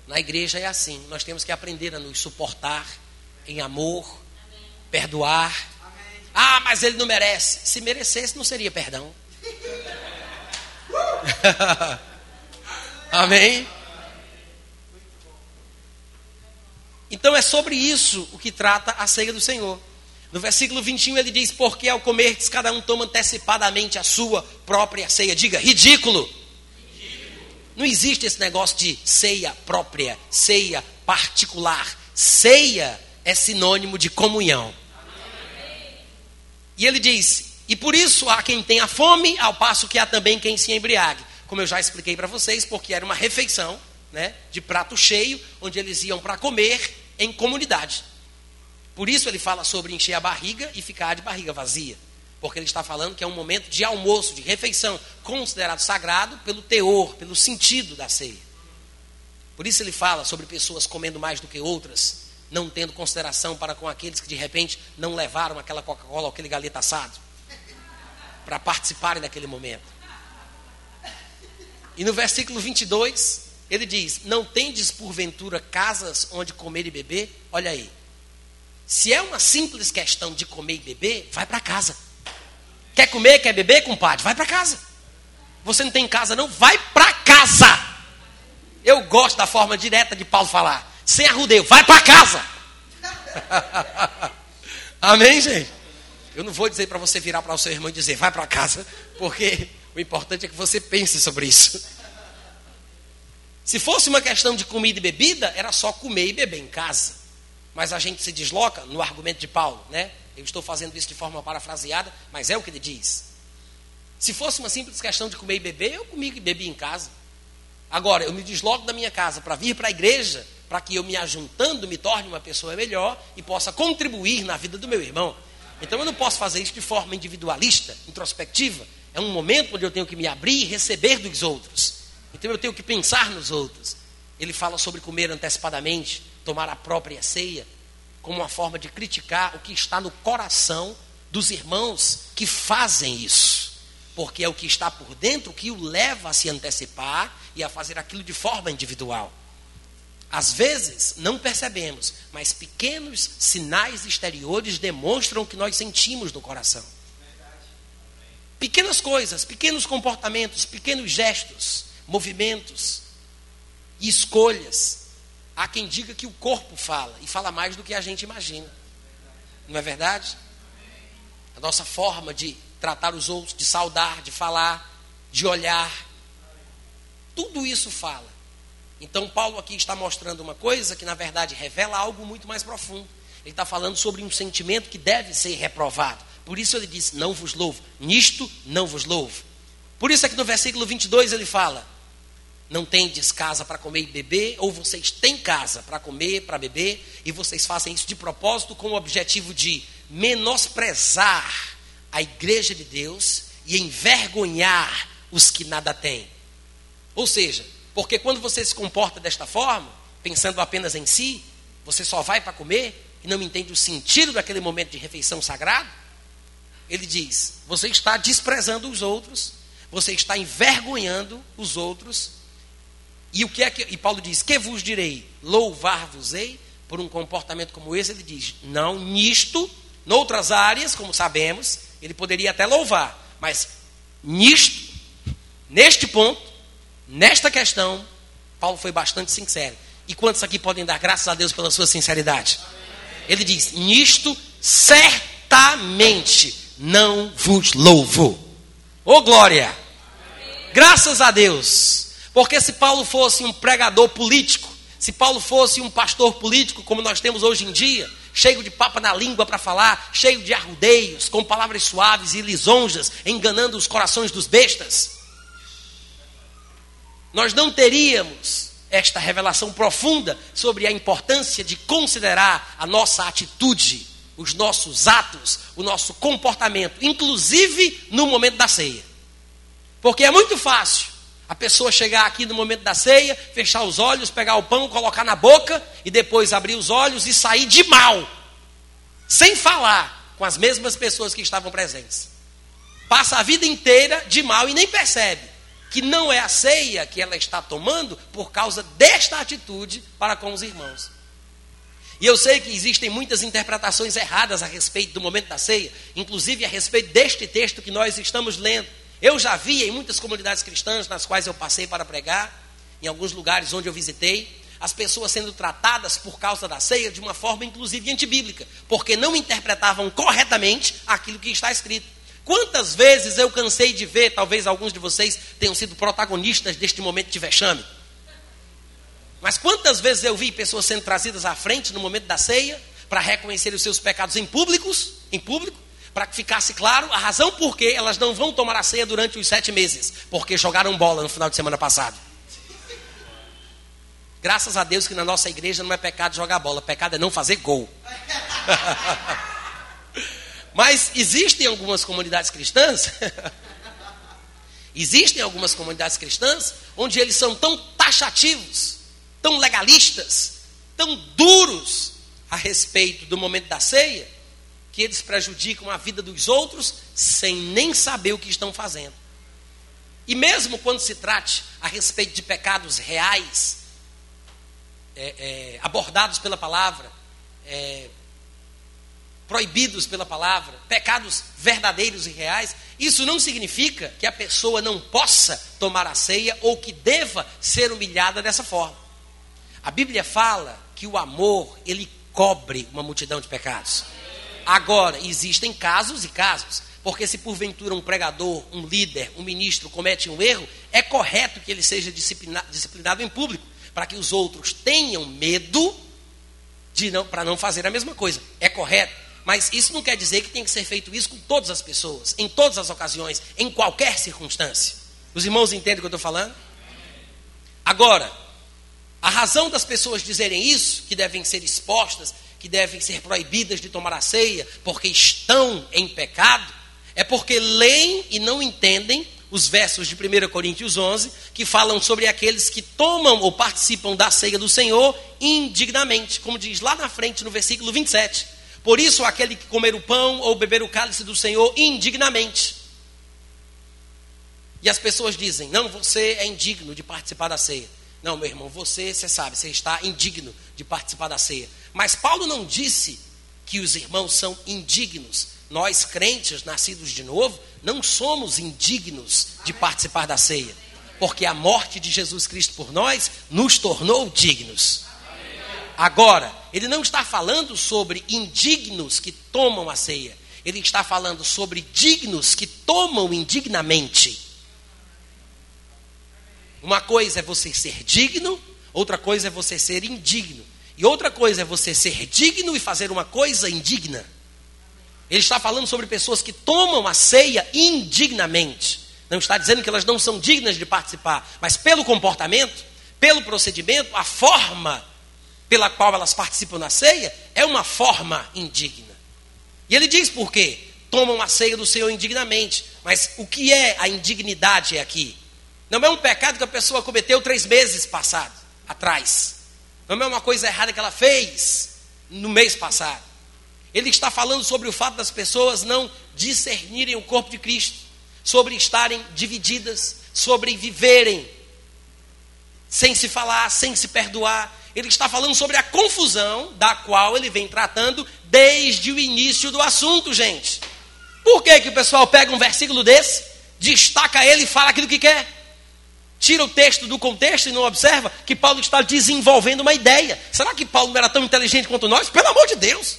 Na igreja é assim. Nós temos que aprender a nos suportar em amor, Amém. perdoar. Amém. Ah, mas ele não merece. Se merecesse, não seria perdão. Amém? Então é sobre isso o que trata a ceia do Senhor. No versículo 21 ele diz: Porque ao comer, cada um toma antecipadamente a sua própria ceia. Diga, ridículo. Não existe esse negócio de ceia própria, ceia particular. Ceia é sinônimo de comunhão. E ele diz: E por isso há quem tenha fome, ao passo que há também quem se embriague. Como eu já expliquei para vocês, porque era uma refeição, né, de prato cheio, onde eles iam para comer em comunidade. Por isso ele fala sobre encher a barriga e ficar de barriga vazia porque ele está falando que é um momento de almoço, de refeição, considerado sagrado pelo teor, pelo sentido da ceia. Por isso ele fala sobre pessoas comendo mais do que outras, não tendo consideração para com aqueles que de repente não levaram aquela Coca-Cola ou aquele galeta assado para participarem daquele momento. E no versículo 22, ele diz: Não tendes porventura casas onde comer e beber? Olha aí. Se é uma simples questão de comer e beber, vai para casa. Quer comer, quer beber, compadre? Vai para casa. Você não tem casa, não? Vai para casa. Eu gosto da forma direta de Paulo falar. Sem arrudeio, vai para casa. Amém, gente? Eu não vou dizer para você virar para o seu irmão e dizer, vai para casa, porque o importante é que você pense sobre isso. Se fosse uma questão de comida e bebida, era só comer e beber em casa. Mas a gente se desloca no argumento de Paulo, né? Eu estou fazendo isso de forma parafraseada, mas é o que ele diz. Se fosse uma simples questão de comer e beber, eu comi e bebi em casa. Agora, eu me desloco da minha casa para vir para a igreja, para que eu me ajuntando me torne uma pessoa melhor e possa contribuir na vida do meu irmão. Então eu não posso fazer isso de forma individualista, introspectiva. É um momento onde eu tenho que me abrir e receber dos outros. Então eu tenho que pensar nos outros. Ele fala sobre comer antecipadamente, tomar a própria ceia como uma forma de criticar o que está no coração dos irmãos que fazem isso. Porque é o que está por dentro que o leva a se antecipar e a fazer aquilo de forma individual. Às vezes não percebemos, mas pequenos sinais exteriores demonstram o que nós sentimos no coração. Pequenas coisas, pequenos comportamentos, pequenos gestos, movimentos e escolhas Há quem diga que o corpo fala, e fala mais do que a gente imagina. Não é verdade? A nossa forma de tratar os outros, de saudar, de falar, de olhar, tudo isso fala. Então, Paulo aqui está mostrando uma coisa que, na verdade, revela algo muito mais profundo. Ele está falando sobre um sentimento que deve ser reprovado. Por isso ele diz: Não vos louvo, nisto não vos louvo. Por isso é que no versículo 22 ele fala: não tendes casa para comer e beber, ou vocês têm casa para comer, para beber, e vocês fazem isso de propósito com o objetivo de menosprezar a igreja de Deus e envergonhar os que nada têm. Ou seja, porque quando você se comporta desta forma, pensando apenas em si, você só vai para comer e não entende o sentido daquele momento de refeição sagrado, ele diz: você está desprezando os outros, você está envergonhando os outros e o que é que e Paulo diz: "Que vos direi? Louvar-vos-ei por um comportamento como esse?" Ele diz: "Não nisto, noutras áreas, como sabemos, ele poderia até louvar, mas nisto, neste ponto, nesta questão, Paulo foi bastante sincero. E quantos aqui podem dar graças a Deus pela sua sinceridade? Ele diz: "Nisto certamente não vos louvo." Ô oh, glória! Graças a Deus Porque se Paulo fosse um pregador político, se Paulo fosse um pastor político, como nós temos hoje em dia, cheio de papa na língua para falar, cheio de arrudeios, com palavras suaves e lisonjas, enganando os corações dos bestas, nós não teríamos esta revelação profunda sobre a importância de considerar a nossa atitude, os nossos atos, o nosso comportamento, inclusive no momento da ceia. Porque é muito fácil a pessoa chegar aqui no momento da ceia, fechar os olhos, pegar o pão, colocar na boca e depois abrir os olhos e sair de mal, sem falar com as mesmas pessoas que estavam presentes. Passa a vida inteira de mal e nem percebe que não é a ceia que ela está tomando por causa desta atitude para com os irmãos. E eu sei que existem muitas interpretações erradas a respeito do momento da ceia, inclusive a respeito deste texto que nós estamos lendo. Eu já vi em muitas comunidades cristãs nas quais eu passei para pregar, em alguns lugares onde eu visitei, as pessoas sendo tratadas por causa da ceia de uma forma inclusive antibíblica, porque não interpretavam corretamente aquilo que está escrito. Quantas vezes eu cansei de ver, talvez alguns de vocês tenham sido protagonistas deste momento de vexame. Mas quantas vezes eu vi pessoas sendo trazidas à frente no momento da ceia para reconhecer os seus pecados em públicos, em público, para que ficasse claro a razão por que elas não vão tomar a ceia durante os sete meses, porque jogaram bola no final de semana passado. Graças a Deus que na nossa igreja não é pecado jogar bola, pecado é não fazer gol. Mas existem algumas comunidades cristãs, existem algumas comunidades cristãs onde eles são tão taxativos, tão legalistas, tão duros a respeito do momento da ceia, que eles prejudicam a vida dos outros sem nem saber o que estão fazendo. E mesmo quando se trate a respeito de pecados reais, é, é, abordados pela palavra, é, proibidos pela palavra, pecados verdadeiros e reais, isso não significa que a pessoa não possa tomar a ceia ou que deva ser humilhada dessa forma. A Bíblia fala que o amor, ele cobre uma multidão de pecados. Agora, existem casos e casos. Porque se porventura um pregador, um líder, um ministro comete um erro, é correto que ele seja disciplinado, em público, para que os outros tenham medo de não, para não fazer a mesma coisa. É correto. Mas isso não quer dizer que tem que ser feito isso com todas as pessoas, em todas as ocasiões, em qualquer circunstância. Os irmãos entendem o que eu estou falando? Agora, a razão das pessoas dizerem isso, que devem ser expostas, que devem ser proibidas de tomar a ceia porque estão em pecado, é porque leem e não entendem os versos de 1 Coríntios 11, que falam sobre aqueles que tomam ou participam da ceia do Senhor indignamente, como diz lá na frente no versículo 27. Por isso, aquele que comer o pão ou beber o cálice do Senhor indignamente. E as pessoas dizem: Não, você é indigno de participar da ceia. Não, meu irmão, você, você sabe, você está indigno de participar da ceia. Mas Paulo não disse que os irmãos são indignos. Nós, crentes, nascidos de novo, não somos indignos de participar da ceia. Porque a morte de Jesus Cristo por nós nos tornou dignos. Agora, ele não está falando sobre indignos que tomam a ceia. Ele está falando sobre dignos que tomam indignamente. Uma coisa é você ser digno, outra coisa é você ser indigno. E outra coisa é você ser digno e fazer uma coisa indigna. Ele está falando sobre pessoas que tomam a ceia indignamente. Não está dizendo que elas não são dignas de participar, mas pelo comportamento, pelo procedimento, a forma pela qual elas participam na ceia é uma forma indigna. E ele diz por quê? Tomam a ceia do Senhor indignamente. Mas o que é a indignidade aqui? Não é um pecado que a pessoa cometeu três meses passado, atrás. Não é uma coisa errada que ela fez no mês passado. Ele está falando sobre o fato das pessoas não discernirem o corpo de Cristo, sobre estarem divididas, sobre viverem sem se falar, sem se perdoar, ele está falando sobre a confusão da qual ele vem tratando desde o início do assunto, gente. Por que, que o pessoal pega um versículo desse, destaca ele e fala aquilo que quer? Tira o texto do contexto e não observa que Paulo está desenvolvendo uma ideia. Será que Paulo não era tão inteligente quanto nós? Pelo amor de Deus!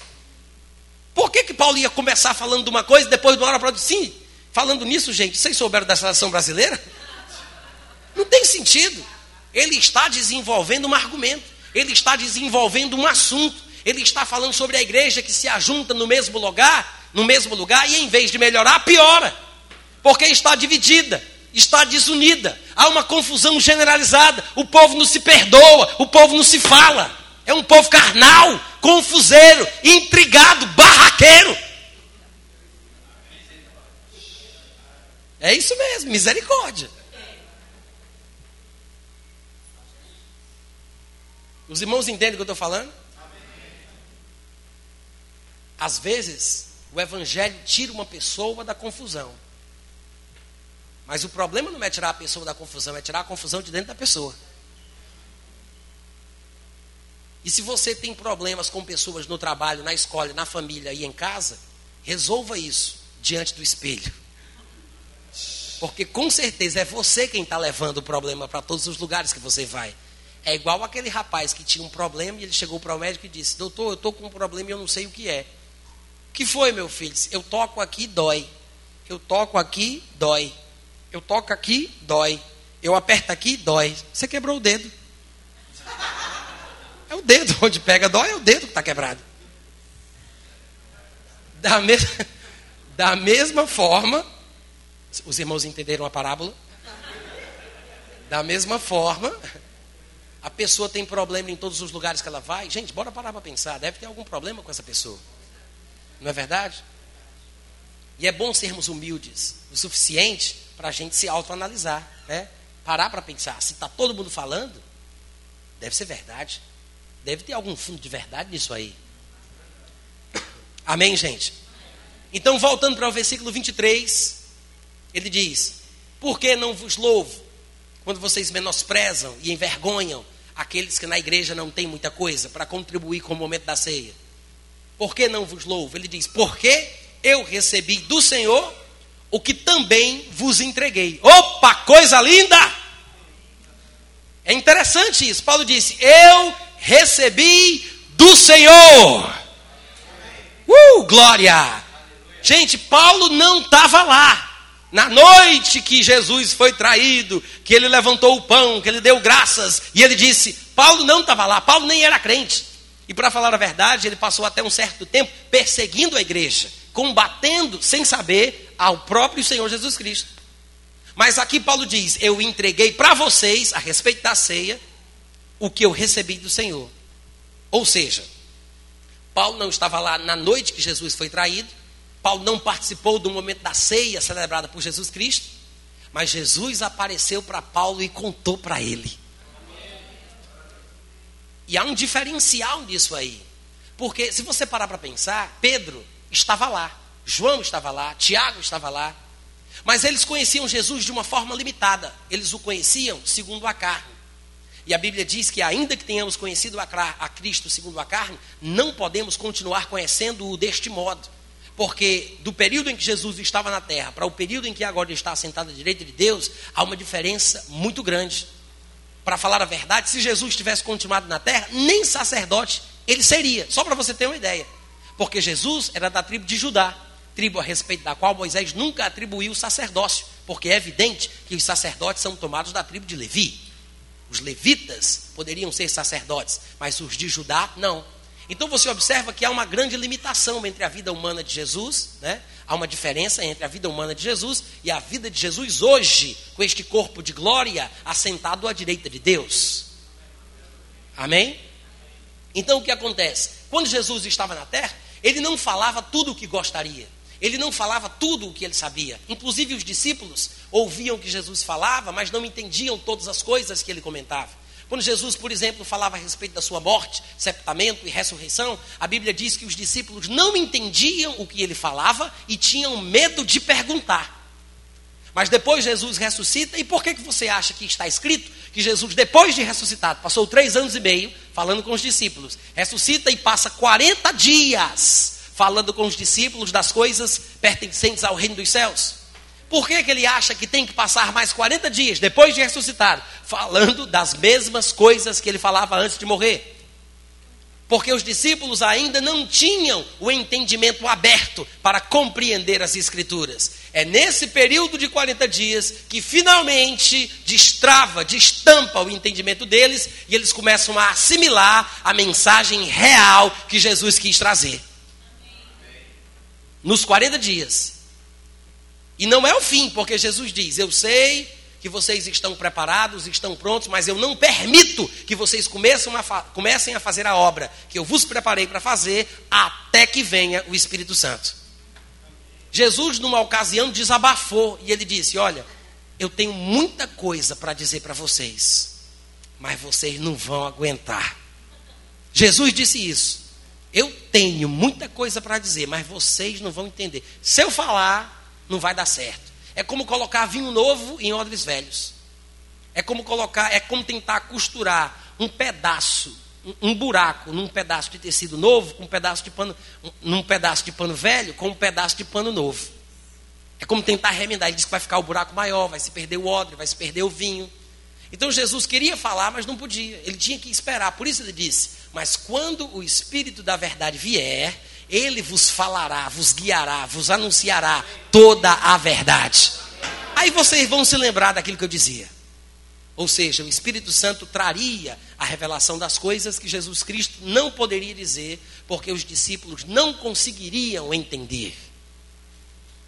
Por que, que Paulo ia começar falando de uma coisa e depois de uma hora para outra? Sim, falando nisso, gente, vocês souberam da seleção brasileira? Não tem sentido. Ele está desenvolvendo um argumento, ele está desenvolvendo um assunto, ele está falando sobre a igreja que se ajunta no mesmo lugar, no mesmo lugar, e em vez de melhorar, piora. Porque está dividida, está desunida, há uma confusão generalizada, o povo não se perdoa, o povo não se fala. É um povo carnal, confuseiro, intrigado, barraqueiro. É isso mesmo, misericórdia. Os irmãos entendem o que eu estou falando? Às vezes, o Evangelho tira uma pessoa da confusão. Mas o problema não é tirar a pessoa da confusão, é tirar a confusão de dentro da pessoa. E se você tem problemas com pessoas no trabalho, na escola, na família e em casa, resolva isso diante do espelho. Porque com certeza é você quem está levando o problema para todos os lugares que você vai. É igual aquele rapaz que tinha um problema e ele chegou para o médico e disse: Doutor, eu estou com um problema e eu não sei o que é. O que foi, meu filho? Eu toco aqui, dói. Eu toco aqui, dói. Eu toco aqui, dói. Eu aperto aqui, dói. Você quebrou o dedo. É o dedo, onde pega dói, é o dedo que está quebrado. Da, me... da mesma forma, os irmãos entenderam a parábola? Da mesma forma, a pessoa tem problema em todos os lugares que ela vai. Gente, bora parar para pensar. Deve ter algum problema com essa pessoa. Não é verdade? E é bom sermos humildes o suficiente para a gente se autoanalisar. Né? Parar para pensar. Se está todo mundo falando, deve ser verdade. Deve ter algum fundo de verdade nisso aí. Amém, gente? Então, voltando para o versículo 23, ele diz: Por que não vos louvo quando vocês menosprezam e envergonham aqueles que na igreja não têm muita coisa para contribuir com o momento da ceia? Por que não vos louvo? Ele diz: Porque eu recebi do Senhor o que também vos entreguei. Opa, coisa linda! É interessante isso. Paulo disse: Eu recebi do Senhor. Uh, glória! Gente, Paulo não estava lá. Na noite que Jesus foi traído, que ele levantou o pão, que ele deu graças, e ele disse: Paulo não estava lá, Paulo nem era crente. E para falar a verdade, ele passou até um certo tempo perseguindo a igreja, combatendo, sem saber, ao próprio Senhor Jesus Cristo. Mas aqui Paulo diz: Eu entreguei para vocês, a respeito da ceia, o que eu recebi do Senhor. Ou seja, Paulo não estava lá na noite que Jesus foi traído, Paulo não participou do momento da ceia celebrada por Jesus Cristo, mas Jesus apareceu para Paulo e contou para ele. E há um diferencial nisso aí. Porque se você parar para pensar, Pedro estava lá, João estava lá, Tiago estava lá. Mas eles conheciam Jesus de uma forma limitada. Eles o conheciam segundo a carne. E a Bíblia diz que, ainda que tenhamos conhecido a Cristo segundo a carne, não podemos continuar conhecendo-o deste modo. Porque do período em que Jesus estava na terra para o período em que agora ele está assentado à direita de Deus, há uma diferença muito grande. Para falar a verdade, se Jesus tivesse continuado na terra, nem sacerdote ele seria. Só para você ter uma ideia. Porque Jesus era da tribo de Judá, tribo a respeito da qual Moisés nunca atribuiu o sacerdócio, porque é evidente que os sacerdotes são tomados da tribo de Levi. Os levitas poderiam ser sacerdotes, mas os de Judá não. Então você observa que há uma grande limitação entre a vida humana de Jesus, né? há uma diferença entre a vida humana de Jesus e a vida de Jesus hoje, com este corpo de glória assentado à direita de Deus. Amém? Então o que acontece? Quando Jesus estava na terra, ele não falava tudo o que gostaria. Ele não falava tudo o que ele sabia. Inclusive os discípulos ouviam o que Jesus falava, mas não entendiam todas as coisas que ele comentava. Quando Jesus, por exemplo, falava a respeito da sua morte, sepultamento e ressurreição, a Bíblia diz que os discípulos não entendiam o que ele falava e tinham medo de perguntar. Mas depois Jesus ressuscita, e por que, que você acha que está escrito que Jesus, depois de ressuscitado, passou três anos e meio falando com os discípulos, ressuscita e passa 40 dias falando com os discípulos das coisas pertencentes ao reino dos céus. Por que, que ele acha que tem que passar mais 40 dias depois de ressuscitado, falando das mesmas coisas que ele falava antes de morrer? porque os discípulos ainda não tinham o entendimento aberto para compreender as Escrituras. É nesse período de 40 dias que finalmente destrava, destampa o entendimento deles e eles começam a assimilar a mensagem real que Jesus quis trazer. Nos 40 dias. E não é o fim, porque Jesus diz: Eu sei que vocês estão preparados, estão prontos, mas eu não permito que vocês a comecem a fazer a obra que eu vos preparei para fazer até que venha o Espírito Santo. Jesus, numa ocasião, desabafou e ele disse: Olha, eu tenho muita coisa para dizer para vocês, mas vocês não vão aguentar. Jesus disse isso. Eu tenho muita coisa para dizer, mas vocês não vão entender. Se eu falar, não vai dar certo. É como colocar vinho novo em odres velhos. É como colocar, é como tentar costurar um pedaço, um, um buraco num pedaço de tecido novo com um pedaço de pano, um, num pedaço de pano velho com um pedaço de pano novo. É como tentar remendar. Ele diz que vai ficar o buraco maior, vai se perder o odre, vai se perder o vinho. Então Jesus queria falar, mas não podia. Ele tinha que esperar. Por isso ele disse: Mas quando o Espírito da Verdade vier, ele vos falará, vos guiará, vos anunciará toda a verdade. Aí vocês vão se lembrar daquilo que eu dizia. Ou seja, o Espírito Santo traria a revelação das coisas que Jesus Cristo não poderia dizer, porque os discípulos não conseguiriam entender.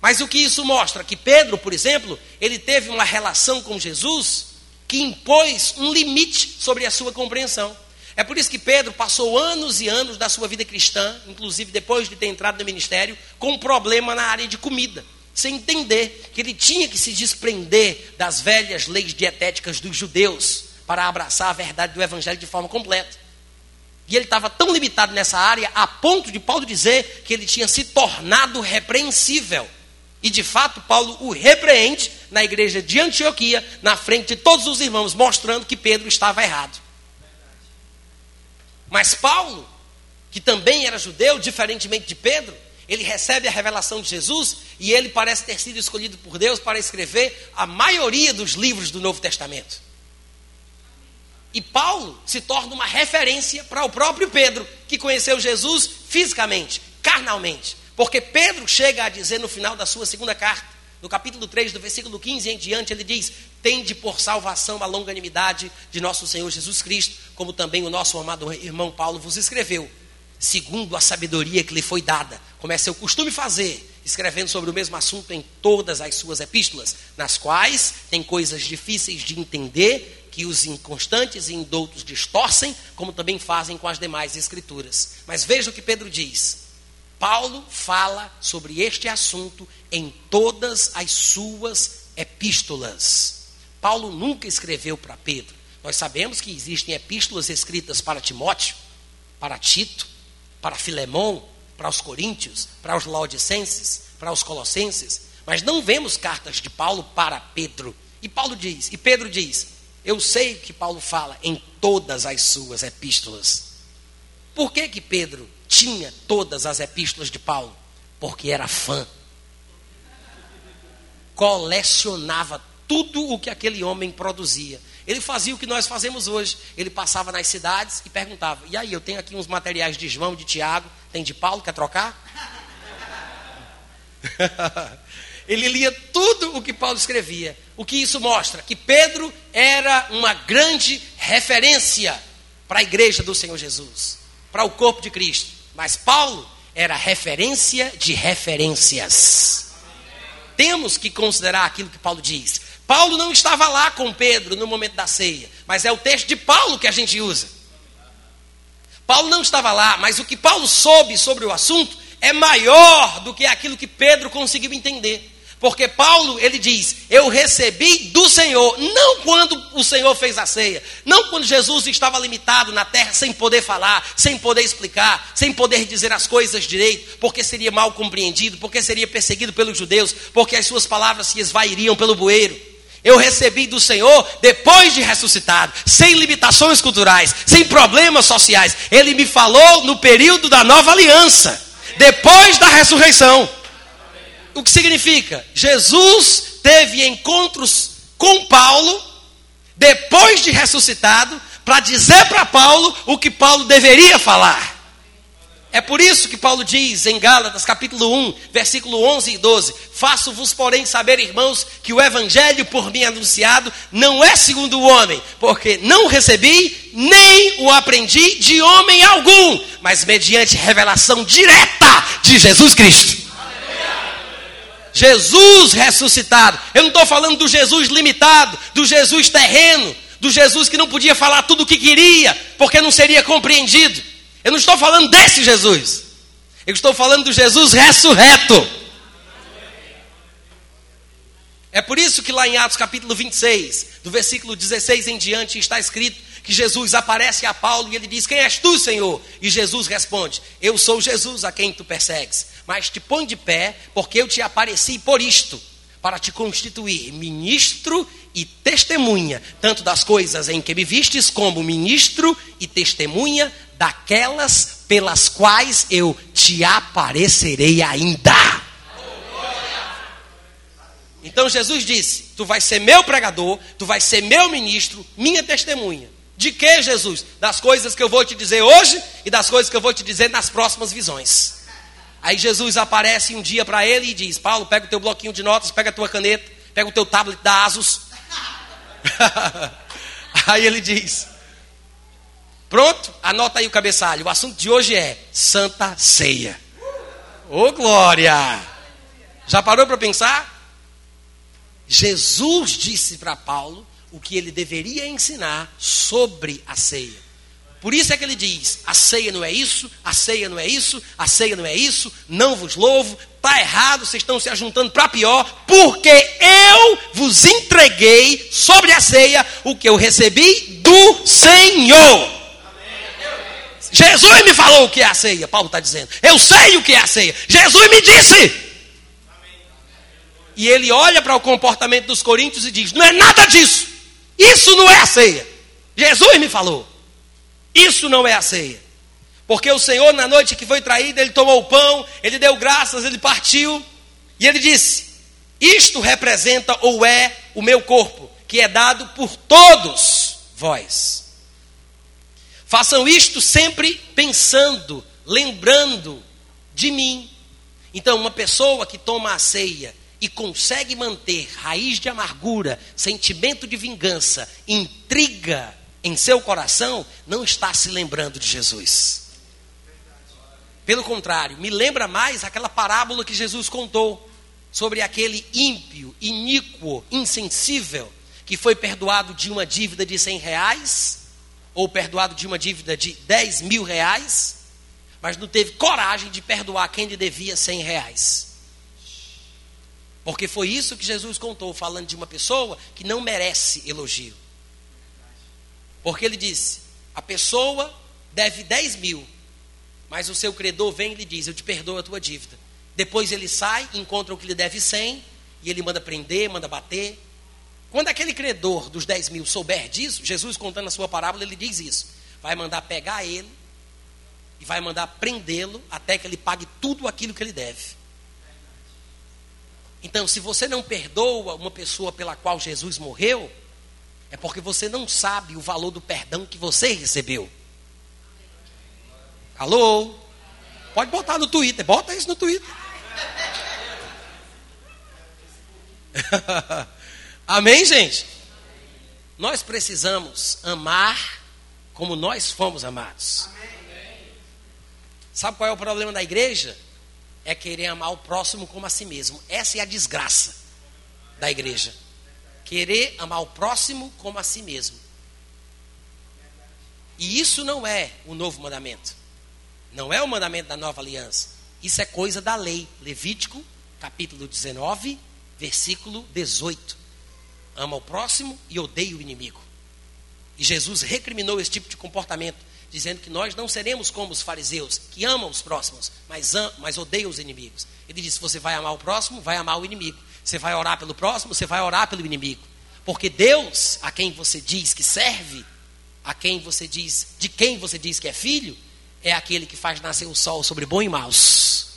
Mas o que isso mostra? Que Pedro, por exemplo, ele teve uma relação com Jesus que impôs um limite sobre a sua compreensão. É por isso que Pedro passou anos e anos da sua vida cristã, inclusive depois de ter entrado no ministério, com um problema na área de comida, sem entender que ele tinha que se desprender das velhas leis dietéticas dos judeus para abraçar a verdade do evangelho de forma completa. E ele estava tão limitado nessa área a ponto de Paulo dizer que ele tinha se tornado repreensível. E de fato, Paulo o repreende na igreja de Antioquia, na frente de todos os irmãos, mostrando que Pedro estava errado. Mas Paulo, que também era judeu, diferentemente de Pedro, ele recebe a revelação de Jesus e ele parece ter sido escolhido por Deus para escrever a maioria dos livros do Novo Testamento. E Paulo se torna uma referência para o próprio Pedro, que conheceu Jesus fisicamente, carnalmente. Porque Pedro chega a dizer no final da sua segunda carta: no capítulo 3, do versículo 15 em diante, ele diz: Tende por salvação a longanimidade de nosso Senhor Jesus Cristo, como também o nosso amado irmão Paulo vos escreveu, segundo a sabedoria que lhe foi dada, como é seu costume fazer, escrevendo sobre o mesmo assunto em todas as suas epístolas, nas quais tem coisas difíceis de entender, que os inconstantes e indoutos distorcem, como também fazem com as demais escrituras. Mas veja o que Pedro diz. Paulo fala sobre este assunto em todas as suas epístolas. Paulo nunca escreveu para Pedro. Nós sabemos que existem epístolas escritas para Timóteo, para Tito, para Filemão, para os coríntios, para os laodicenses, para os colossenses, mas não vemos cartas de Paulo para Pedro. E Paulo diz, e Pedro diz: "Eu sei que Paulo fala em todas as suas epístolas". Por que que Pedro tinha todas as epístolas de Paulo? Porque era fã. Colecionava tudo o que aquele homem produzia. Ele fazia o que nós fazemos hoje. Ele passava nas cidades e perguntava: E aí, eu tenho aqui uns materiais de João, de Tiago, tem de Paulo, quer trocar? Ele lia tudo o que Paulo escrevia. O que isso mostra? Que Pedro era uma grande referência para a igreja do Senhor Jesus, para o corpo de Cristo. Mas Paulo era referência de referências. Temos que considerar aquilo que Paulo diz. Paulo não estava lá com Pedro no momento da ceia, mas é o texto de Paulo que a gente usa. Paulo não estava lá, mas o que Paulo soube sobre o assunto é maior do que aquilo que Pedro conseguiu entender. Porque Paulo, ele diz: Eu recebi do Senhor, não quando o Senhor fez a ceia, não quando Jesus estava limitado na terra sem poder falar, sem poder explicar, sem poder dizer as coisas direito, porque seria mal compreendido, porque seria perseguido pelos judeus, porque as suas palavras se esvairiam pelo bueiro. Eu recebi do Senhor depois de ressuscitado, sem limitações culturais, sem problemas sociais. Ele me falou no período da nova aliança, depois da ressurreição. O que significa? Jesus teve encontros com Paulo, depois de ressuscitado, para dizer para Paulo o que Paulo deveria falar. É por isso que Paulo diz em Gálatas, capítulo 1, versículo 11 e 12: Faço-vos, porém, saber, irmãos, que o evangelho por mim anunciado não é segundo o homem, porque não recebi, nem o aprendi de homem algum, mas mediante revelação direta de Jesus Cristo. Jesus ressuscitado. Eu não estou falando do Jesus limitado, do Jesus terreno, do Jesus que não podia falar tudo o que queria, porque não seria compreendido. Eu não estou falando desse Jesus. Eu estou falando do Jesus ressurreto. É por isso que lá em Atos capítulo 26, do versículo 16 em diante, está escrito que Jesus aparece a Paulo e ele diz: Quem és tu, Senhor? E Jesus responde: Eu sou Jesus a quem tu persegues. Mas te põe de pé, porque eu te apareci por isto, para te constituir ministro e testemunha, tanto das coisas em que me vistes, como ministro e testemunha daquelas pelas quais eu te aparecerei ainda. Então Jesus disse: Tu vais ser meu pregador, tu vais ser meu ministro, minha testemunha. De que, Jesus? Das coisas que eu vou te dizer hoje e das coisas que eu vou te dizer nas próximas visões. Aí Jesus aparece um dia para ele e diz: Paulo, pega o teu bloquinho de notas, pega a tua caneta, pega o teu tablet da Asus. Aí ele diz: Pronto? Anota aí o cabeçalho. O assunto de hoje é Santa Ceia. Ô oh, glória! Já parou para pensar? Jesus disse para Paulo o que ele deveria ensinar sobre a ceia. Por isso é que ele diz: a ceia não é isso, a ceia não é isso, a ceia não é isso, não vos louvo, está errado, vocês estão se ajuntando para pior, porque eu vos entreguei sobre a ceia o que eu recebi do Senhor. Jesus me falou o que é a ceia, Paulo está dizendo. Eu sei o que é a ceia. Jesus me disse. E ele olha para o comportamento dos coríntios e diz: Não é nada disso. Isso não é a ceia. Jesus me falou. Isso não é a ceia. Porque o Senhor, na noite que foi traído, ele tomou o pão, ele deu graças, ele partiu. E ele disse: Isto representa ou é o meu corpo, que é dado por todos vós. Façam isto sempre pensando, lembrando de mim. Então, uma pessoa que toma a ceia e consegue manter raiz de amargura, sentimento de vingança, intriga em seu coração, não está se lembrando de Jesus. Pelo contrário, me lembra mais aquela parábola que Jesus contou sobre aquele ímpio, iníquo, insensível, que foi perdoado de uma dívida de cem reais ou perdoado de uma dívida de 10 mil reais, mas não teve coragem de perdoar quem lhe devia 100 reais. Porque foi isso que Jesus contou, falando de uma pessoa que não merece elogio. Porque ele disse: a pessoa deve 10 mil, mas o seu credor vem e lhe diz: Eu te perdoo a tua dívida. Depois ele sai, encontra o que lhe deve 100, e ele manda prender, manda bater. Quando aquele credor dos 10 mil souber disso, Jesus contando a sua parábola, ele diz isso. Vai mandar pegar ele e vai mandar prendê-lo até que ele pague tudo aquilo que ele deve. Então, se você não perdoa uma pessoa pela qual Jesus morreu, é porque você não sabe o valor do perdão que você recebeu. Alô? Pode botar no Twitter, bota isso no Twitter. Amém, gente? Nós precisamos amar como nós fomos amados. Sabe qual é o problema da igreja? É querer amar o próximo como a si mesmo. Essa é a desgraça da igreja. Querer amar o próximo como a si mesmo. E isso não é o novo mandamento. Não é o mandamento da nova aliança. Isso é coisa da lei. Levítico, capítulo 19, versículo 18 ama o próximo e odeia o inimigo. E Jesus recriminou esse tipo de comportamento, dizendo que nós não seremos como os fariseus, que amam os próximos, mas, mas odeiam os inimigos. Ele disse: você vai amar o próximo, vai amar o inimigo. Você vai orar pelo próximo, você vai orar pelo inimigo. Porque Deus, a quem você diz que serve, a quem você diz, de quem você diz que é filho, é aquele que faz nascer o sol sobre bom e maus.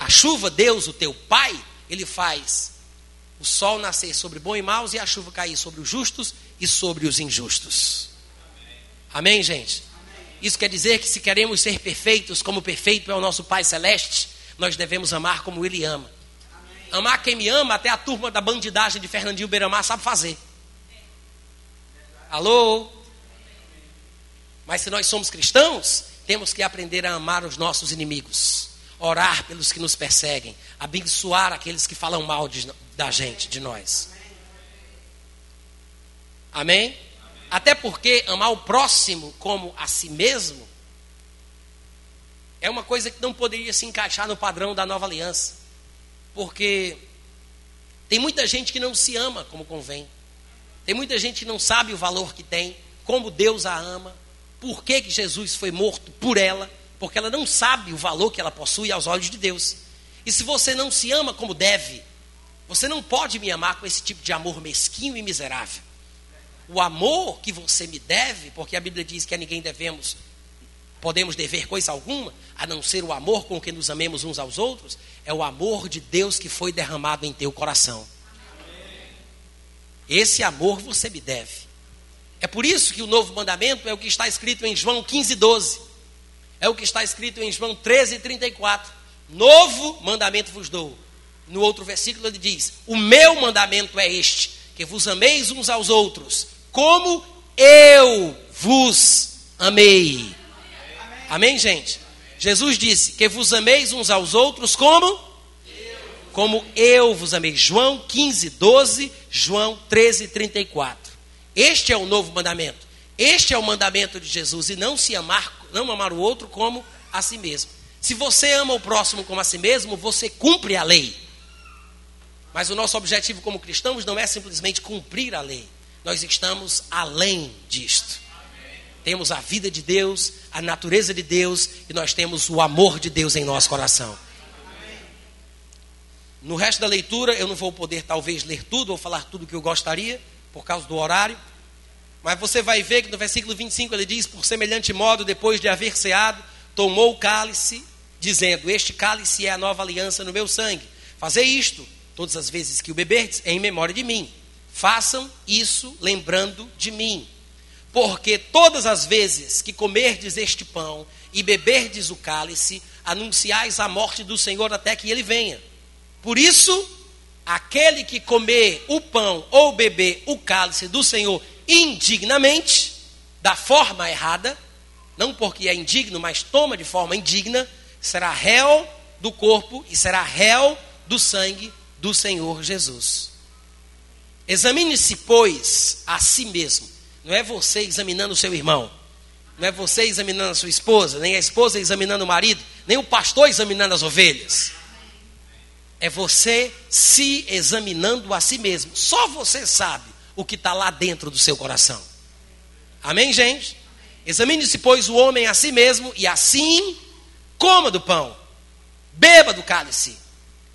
A chuva, Deus, o teu pai, ele faz o sol nascer sobre bons e maus e a chuva cair sobre os justos e sobre os injustos. Amém, gente? Isso quer dizer que se queremos ser perfeitos, como perfeito é o nosso Pai Celeste, nós devemos amar como Ele ama. Amar quem me ama, até a turma da bandidagem de Fernandinho Beiramar sabe fazer. Alô? Mas se nós somos cristãos, temos que aprender a amar os nossos inimigos, orar pelos que nos perseguem, abençoar aqueles que falam mal de, da gente, de nós. Amém? Até porque amar o próximo como a si mesmo é uma coisa que não poderia se encaixar no padrão da nova aliança. Porque tem muita gente que não se ama como convém. Tem muita gente que não sabe o valor que tem, como Deus a ama, por que, que Jesus foi morto por ela, porque ela não sabe o valor que ela possui aos olhos de Deus. E se você não se ama como deve, você não pode me amar com esse tipo de amor mesquinho e miserável. O amor que você me deve, porque a Bíblia diz que a ninguém devemos, podemos dever coisa alguma, a não ser o amor com que nos amemos uns aos outros, é o amor de Deus que foi derramado em teu coração. Esse amor você me deve. É por isso que o novo mandamento é o que está escrito em João 15, 12. É o que está escrito em João 13, 34. Novo mandamento vos dou. No outro versículo ele diz: O meu mandamento é este, que vos ameis uns aos outros, como eu vos amei. Amém, gente? Jesus disse: Que vos ameis uns aos outros como? Como eu vos amei. João 15, 12, João 13, 34. Este é o novo mandamento. Este é o mandamento de Jesus e não se amar, não amar o outro como a si mesmo. Se você ama o próximo como a si mesmo, você cumpre a lei. Mas o nosso objetivo como cristãos não é simplesmente cumprir a lei. Nós estamos além disto. Temos a vida de Deus, a natureza de Deus e nós temos o amor de Deus em nosso coração. No resto da leitura, eu não vou poder talvez ler tudo ou falar tudo que eu gostaria, por causa do horário. Mas você vai ver que no versículo 25 ele diz: Por semelhante modo, depois de haver ceado, tomou o cálice, dizendo: Este cálice é a nova aliança no meu sangue. Fazei isto, todas as vezes que o beberdes, em memória de mim. Façam isso lembrando de mim. Porque todas as vezes que comerdes este pão e beberdes o cálice, anunciais a morte do Senhor até que ele venha. Por isso, aquele que comer o pão ou beber o cálice do Senhor indignamente, da forma errada, não porque é indigno, mas toma de forma indigna, será réu do corpo e será réu do sangue do Senhor Jesus. Examine-se, pois, a si mesmo. Não é você examinando o seu irmão, não é você examinando a sua esposa, nem a esposa examinando o marido, nem o pastor examinando as ovelhas é você se examinando a si mesmo. Só você sabe o que está lá dentro do seu coração. Amém, gente? Examine-se, pois, o homem a si mesmo, e assim coma do pão, beba do cálice.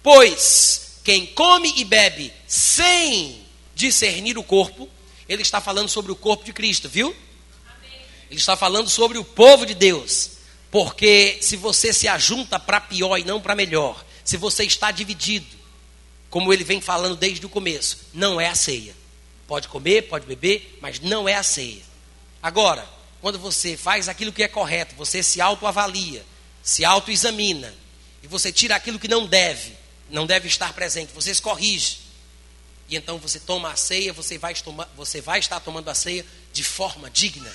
Pois quem come e bebe sem discernir o corpo, ele está falando sobre o corpo de Cristo, viu? Ele está falando sobre o povo de Deus. Porque se você se ajunta para pior e não para melhor, se você está dividido, como ele vem falando desde o começo, não é a ceia. Pode comer, pode beber, mas não é a ceia. Agora, quando você faz aquilo que é correto, você se autoavalia, se autoexamina, e você tira aquilo que não deve, não deve estar presente, você se corrige. E então você toma a ceia, você vai, você vai estar tomando a ceia de forma digna.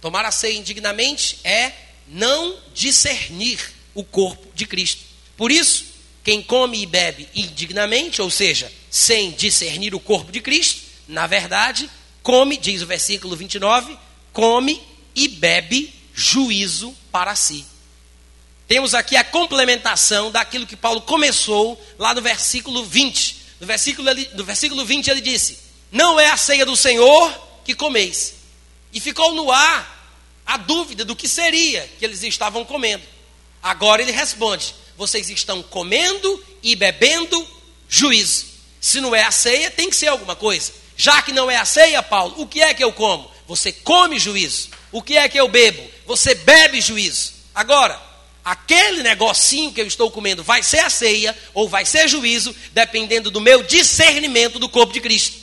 Tomar a ceia indignamente é não discernir o corpo de Cristo. Por isso, quem come e bebe indignamente, ou seja, sem discernir o corpo de Cristo, na verdade, come, diz o versículo 29, come e bebe juízo para si. Temos aqui a complementação daquilo que Paulo começou lá no versículo 20. No versículo, no versículo 20 ele disse: Não é a ceia do Senhor que comeis. E ficou no ar a dúvida do que seria que eles estavam comendo. Agora ele responde: vocês estão comendo e bebendo juízo. Se não é a ceia, tem que ser alguma coisa. Já que não é a ceia, Paulo, o que é que eu como? Você come juízo. O que é que eu bebo? Você bebe juízo. Agora, aquele negocinho que eu estou comendo vai ser a ceia ou vai ser juízo, dependendo do meu discernimento do corpo de Cristo.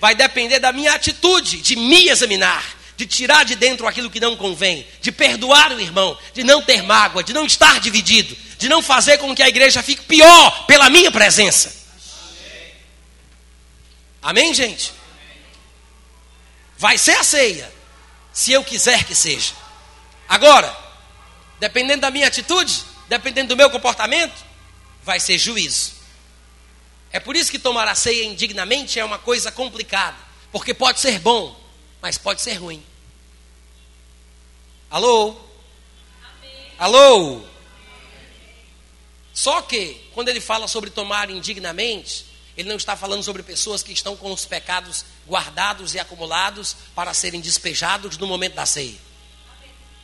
Vai depender da minha atitude de me examinar, de tirar de dentro aquilo que não convém, de perdoar o irmão, de não ter mágoa, de não estar dividido, de não fazer com que a igreja fique pior pela minha presença. Amém, gente? Vai ser a ceia, se eu quiser que seja. Agora, dependendo da minha atitude, dependendo do meu comportamento, vai ser juízo. É por isso que tomar a ceia indignamente é uma coisa complicada, porque pode ser bom, mas pode ser ruim. Alô? Amém. Alô? Só que, quando ele fala sobre tomar indignamente, ele não está falando sobre pessoas que estão com os pecados guardados e acumulados para serem despejados no momento da ceia.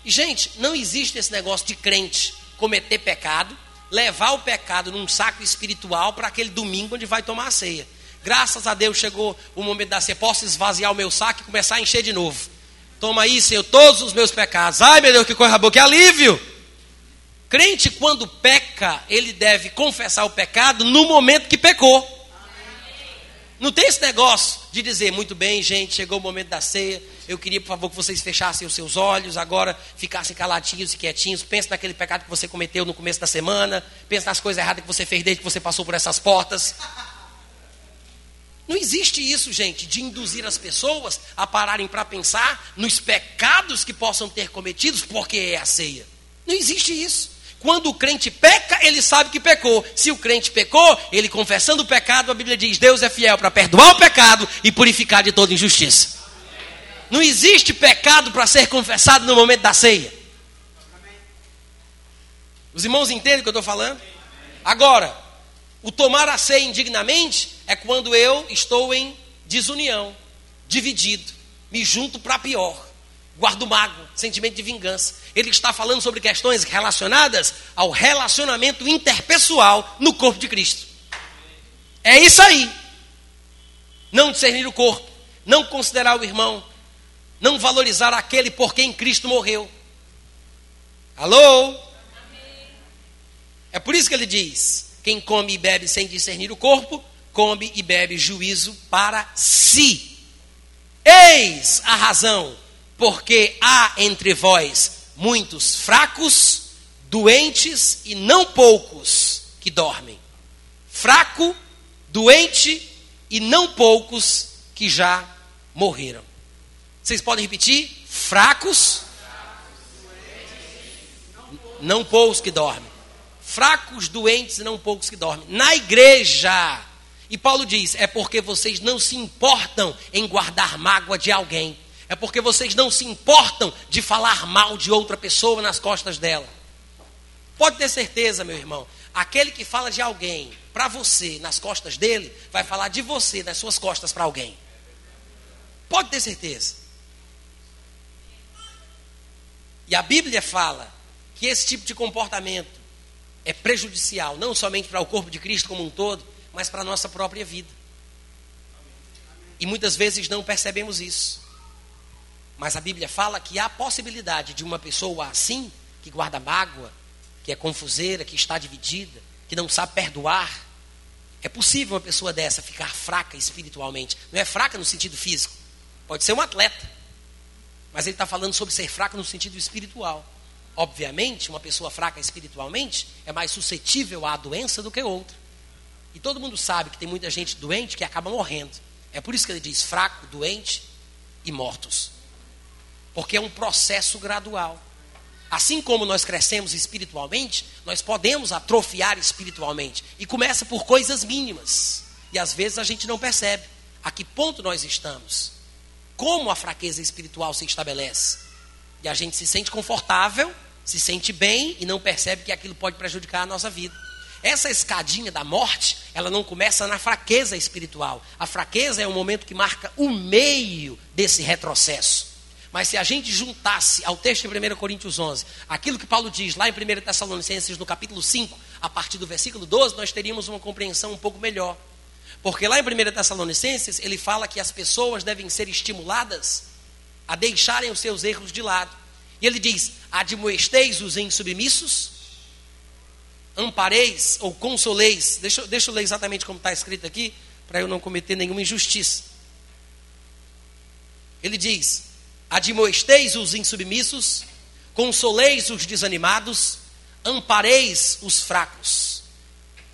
E, gente, não existe esse negócio de crente cometer pecado, levar o pecado num saco espiritual para aquele domingo onde vai tomar a ceia. Graças a Deus chegou o momento da ceia, posso esvaziar o meu saco e começar a encher de novo. Toma aí, Senhor, todos os meus pecados. Ai, meu Deus, que coisa boa, que alívio! Crente, quando peca, ele deve confessar o pecado no momento que pecou. Não tem esse negócio de dizer, muito bem, gente, chegou o momento da ceia. Eu queria, por favor, que vocês fechassem os seus olhos, agora ficassem caladinhos e quietinhos. Pense naquele pecado que você cometeu no começo da semana. Pense nas coisas erradas que você fez desde que você passou por essas portas. Não existe isso, gente, de induzir as pessoas a pararem para pensar nos pecados que possam ter cometidos porque é a ceia. Não existe isso. Quando o crente peca, ele sabe que pecou. Se o crente pecou, ele confessando o pecado, a Bíblia diz: Deus é fiel para perdoar o pecado e purificar de toda injustiça. Não existe pecado para ser confessado no momento da ceia. Os irmãos entendem o que eu estou falando? Agora, o tomar a ceia indignamente é quando eu estou em desunião, dividido, me junto para pior guardo mágoa, sentimento de vingança. Ele está falando sobre questões relacionadas ao relacionamento interpessoal no corpo de Cristo. É isso aí. Não discernir o corpo, não considerar o irmão, não valorizar aquele por quem Cristo morreu. Alô? É por isso que ele diz: quem come e bebe sem discernir o corpo, come e bebe juízo para si. Eis a razão porque há entre vós muitos fracos, doentes e não poucos que dormem. Fraco, doente e não poucos que já morreram. Vocês podem repetir? Fracos, não poucos que dormem. Fracos, doentes e não poucos que dormem. Na igreja. E Paulo diz: é porque vocês não se importam em guardar mágoa de alguém é porque vocês não se importam de falar mal de outra pessoa nas costas dela. Pode ter certeza, meu irmão, aquele que fala de alguém para você nas costas dele, vai falar de você nas suas costas para alguém. Pode ter certeza. E a Bíblia fala que esse tipo de comportamento é prejudicial, não somente para o corpo de Cristo como um todo, mas para a nossa própria vida. E muitas vezes não percebemos isso. Mas a Bíblia fala que há possibilidade de uma pessoa assim, que guarda mágoa, que é confuseira, que está dividida, que não sabe perdoar. É possível uma pessoa dessa ficar fraca espiritualmente. Não é fraca no sentido físico. Pode ser um atleta. Mas ele está falando sobre ser fraco no sentido espiritual. Obviamente, uma pessoa fraca espiritualmente é mais suscetível à doença do que outra. E todo mundo sabe que tem muita gente doente que acaba morrendo. É por isso que ele diz fraco, doente e mortos. Porque é um processo gradual. Assim como nós crescemos espiritualmente, nós podemos atrofiar espiritualmente. E começa por coisas mínimas. E às vezes a gente não percebe a que ponto nós estamos. Como a fraqueza espiritual se estabelece. E a gente se sente confortável, se sente bem e não percebe que aquilo pode prejudicar a nossa vida. Essa escadinha da morte, ela não começa na fraqueza espiritual. A fraqueza é o momento que marca o meio desse retrocesso. Mas se a gente juntasse ao texto de 1 Coríntios 11, aquilo que Paulo diz lá em 1 Tessalonicenses, no capítulo 5, a partir do versículo 12, nós teríamos uma compreensão um pouco melhor. Porque lá em 1 Tessalonicenses, ele fala que as pessoas devem ser estimuladas a deixarem os seus erros de lado. E ele diz: admoesteis os insubmissos, ampareis ou consoleis. Deixa, deixa eu ler exatamente como está escrito aqui, para eu não cometer nenhuma injustiça. Ele diz: admoesteis os insubmissos, consoleis os desanimados, ampareis os fracos.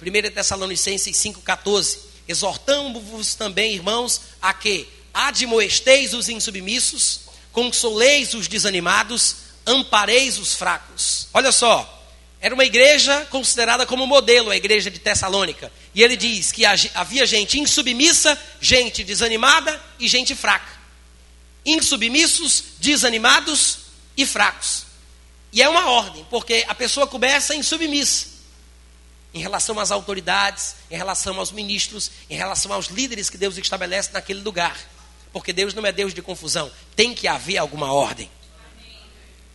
1 Tessalonicenses 5,14. Exortamos-vos também, irmãos, a que admoesteis os insubmissos, consoleis os desanimados, ampareis os fracos. Olha só, era uma igreja considerada como modelo, a igreja de Tessalônica. E ele diz que havia gente insubmissa, gente desanimada e gente fraca. Insubmissos, desanimados e fracos. E é uma ordem, porque a pessoa começa insubmissa em relação às autoridades, em relação aos ministros, em relação aos líderes que Deus estabelece naquele lugar. Porque Deus não é Deus de confusão, tem que haver alguma ordem.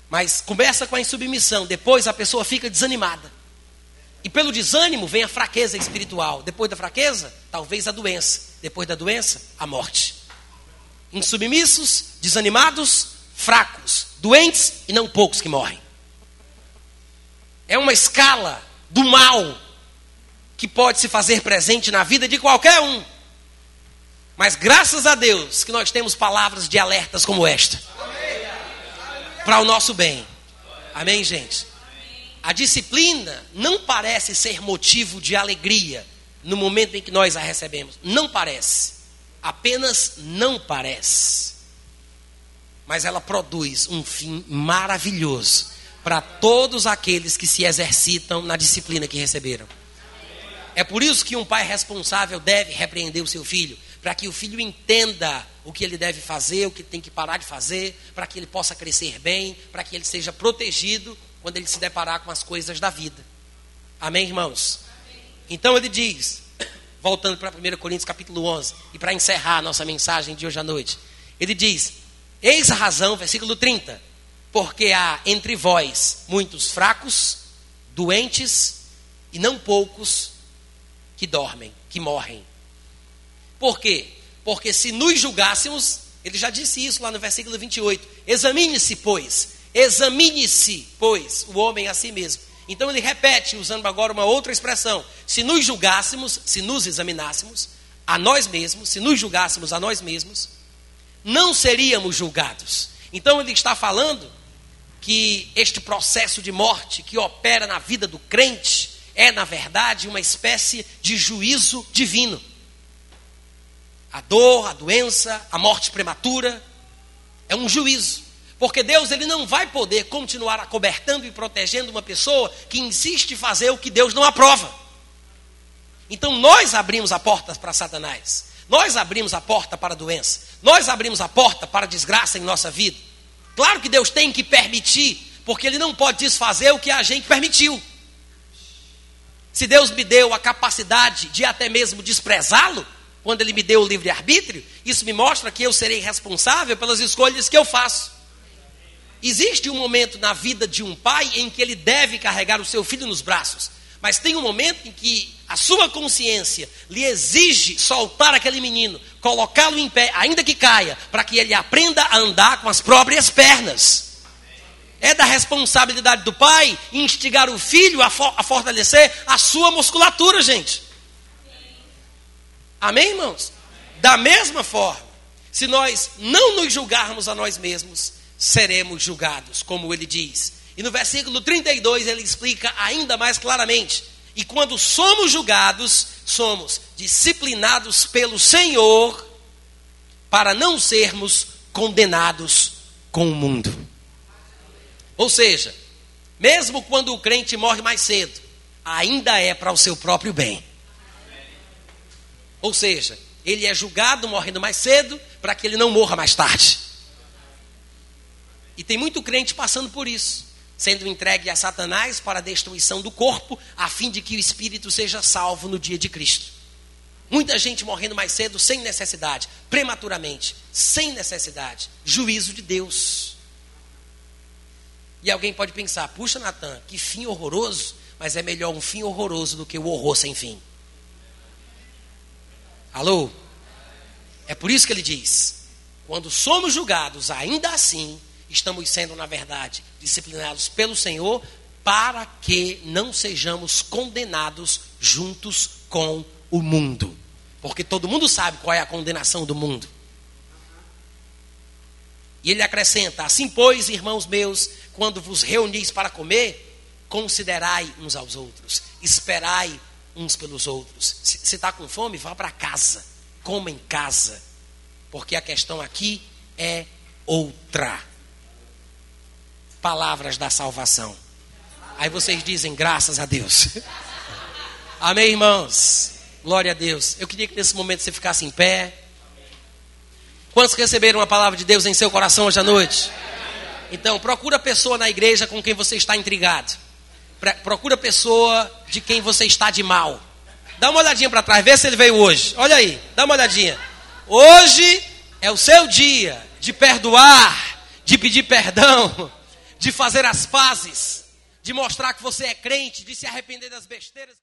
Mas começa com a insubmissão, depois a pessoa fica desanimada. E pelo desânimo vem a fraqueza espiritual. Depois da fraqueza, talvez a doença. Depois da doença, a morte. Insubmissos, desanimados, fracos, doentes e não poucos que morrem. É uma escala do mal que pode se fazer presente na vida de qualquer um. Mas graças a Deus que nós temos palavras de alertas como esta para o nosso bem. Amém, gente? A disciplina não parece ser motivo de alegria no momento em que nós a recebemos. Não parece. Apenas não parece. Mas ela produz um fim maravilhoso para todos aqueles que se exercitam na disciplina que receberam. É por isso que um pai responsável deve repreender o seu filho, para que o filho entenda o que ele deve fazer, o que tem que parar de fazer, para que ele possa crescer bem, para que ele seja protegido quando ele se deparar com as coisas da vida. Amém, irmãos? Então ele diz, voltando para 1 Coríntios capítulo 11, e para encerrar a nossa mensagem de hoje à noite, ele diz: Eis a razão, versículo 30, porque há entre vós muitos fracos, doentes e não poucos que dormem, que morrem. Por quê? Porque se nos julgássemos, ele já disse isso lá no versículo 28. Examine-se, pois, examine-se, pois, o homem a si mesmo. Então ele repete, usando agora uma outra expressão: se nos julgássemos, se nos examinássemos a nós mesmos, se nos julgássemos a nós mesmos, não seríamos julgados. Então ele está falando que este processo de morte que opera na vida do crente é, na verdade, uma espécie de juízo divino a dor, a doença, a morte prematura, é um juízo. Porque Deus ele não vai poder continuar acobertando e protegendo uma pessoa que insiste em fazer o que Deus não aprova. Então nós abrimos a porta para Satanás. Nós abrimos a porta para a doença. Nós abrimos a porta para a desgraça em nossa vida. Claro que Deus tem que permitir, porque Ele não pode desfazer o que a gente permitiu. Se Deus me deu a capacidade de até mesmo desprezá-lo, quando ele me deu o livre-arbítrio, isso me mostra que eu serei responsável pelas escolhas que eu faço. Existe um momento na vida de um pai em que ele deve carregar o seu filho nos braços, mas tem um momento em que a sua consciência lhe exige soltar aquele menino, colocá-lo em pé, ainda que caia, para que ele aprenda a andar com as próprias pernas. É da responsabilidade do pai instigar o filho a, a fortalecer a sua musculatura, gente. Amém, irmãos? Da mesma forma, se nós não nos julgarmos a nós mesmos, seremos julgados, como ele diz. E no versículo 32 ele explica ainda mais claramente. E quando somos julgados, somos disciplinados pelo Senhor para não sermos condenados com o mundo. Ou seja, mesmo quando o crente morre mais cedo, ainda é para o seu próprio bem. Ou seja, ele é julgado morrendo mais cedo para que ele não morra mais tarde. E tem muito crente passando por isso, sendo entregue a Satanás para a destruição do corpo, a fim de que o espírito seja salvo no dia de Cristo. Muita gente morrendo mais cedo sem necessidade, prematuramente, sem necessidade. Juízo de Deus. E alguém pode pensar: puxa, Natan, que fim horroroso, mas é melhor um fim horroroso do que o horror sem fim. Alô? É por isso que ele diz: quando somos julgados, ainda assim, estamos sendo, na verdade, disciplinados pelo Senhor, para que não sejamos condenados juntos com o mundo. Porque todo mundo sabe qual é a condenação do mundo. E ele acrescenta: Assim, pois, irmãos meus, quando vos reunis para comer, considerai uns aos outros, esperai uns pelos outros. Se está com fome, vá para casa, coma em casa, porque a questão aqui é outra. Palavras da salvação. Aí vocês dizem graças a Deus. Amém, irmãos? Glória a Deus. Eu queria que nesse momento você ficasse em pé. Quantos receberam a palavra de Deus em seu coração hoje à noite? Então, procura pessoa na igreja com quem você está intrigado. Procura pessoa de quem você está de mal. Dá uma olhadinha para trás, vê se ele veio hoje. Olha aí, dá uma olhadinha. Hoje é o seu dia de perdoar, de pedir perdão, de fazer as pazes, de mostrar que você é crente, de se arrepender das besteiras.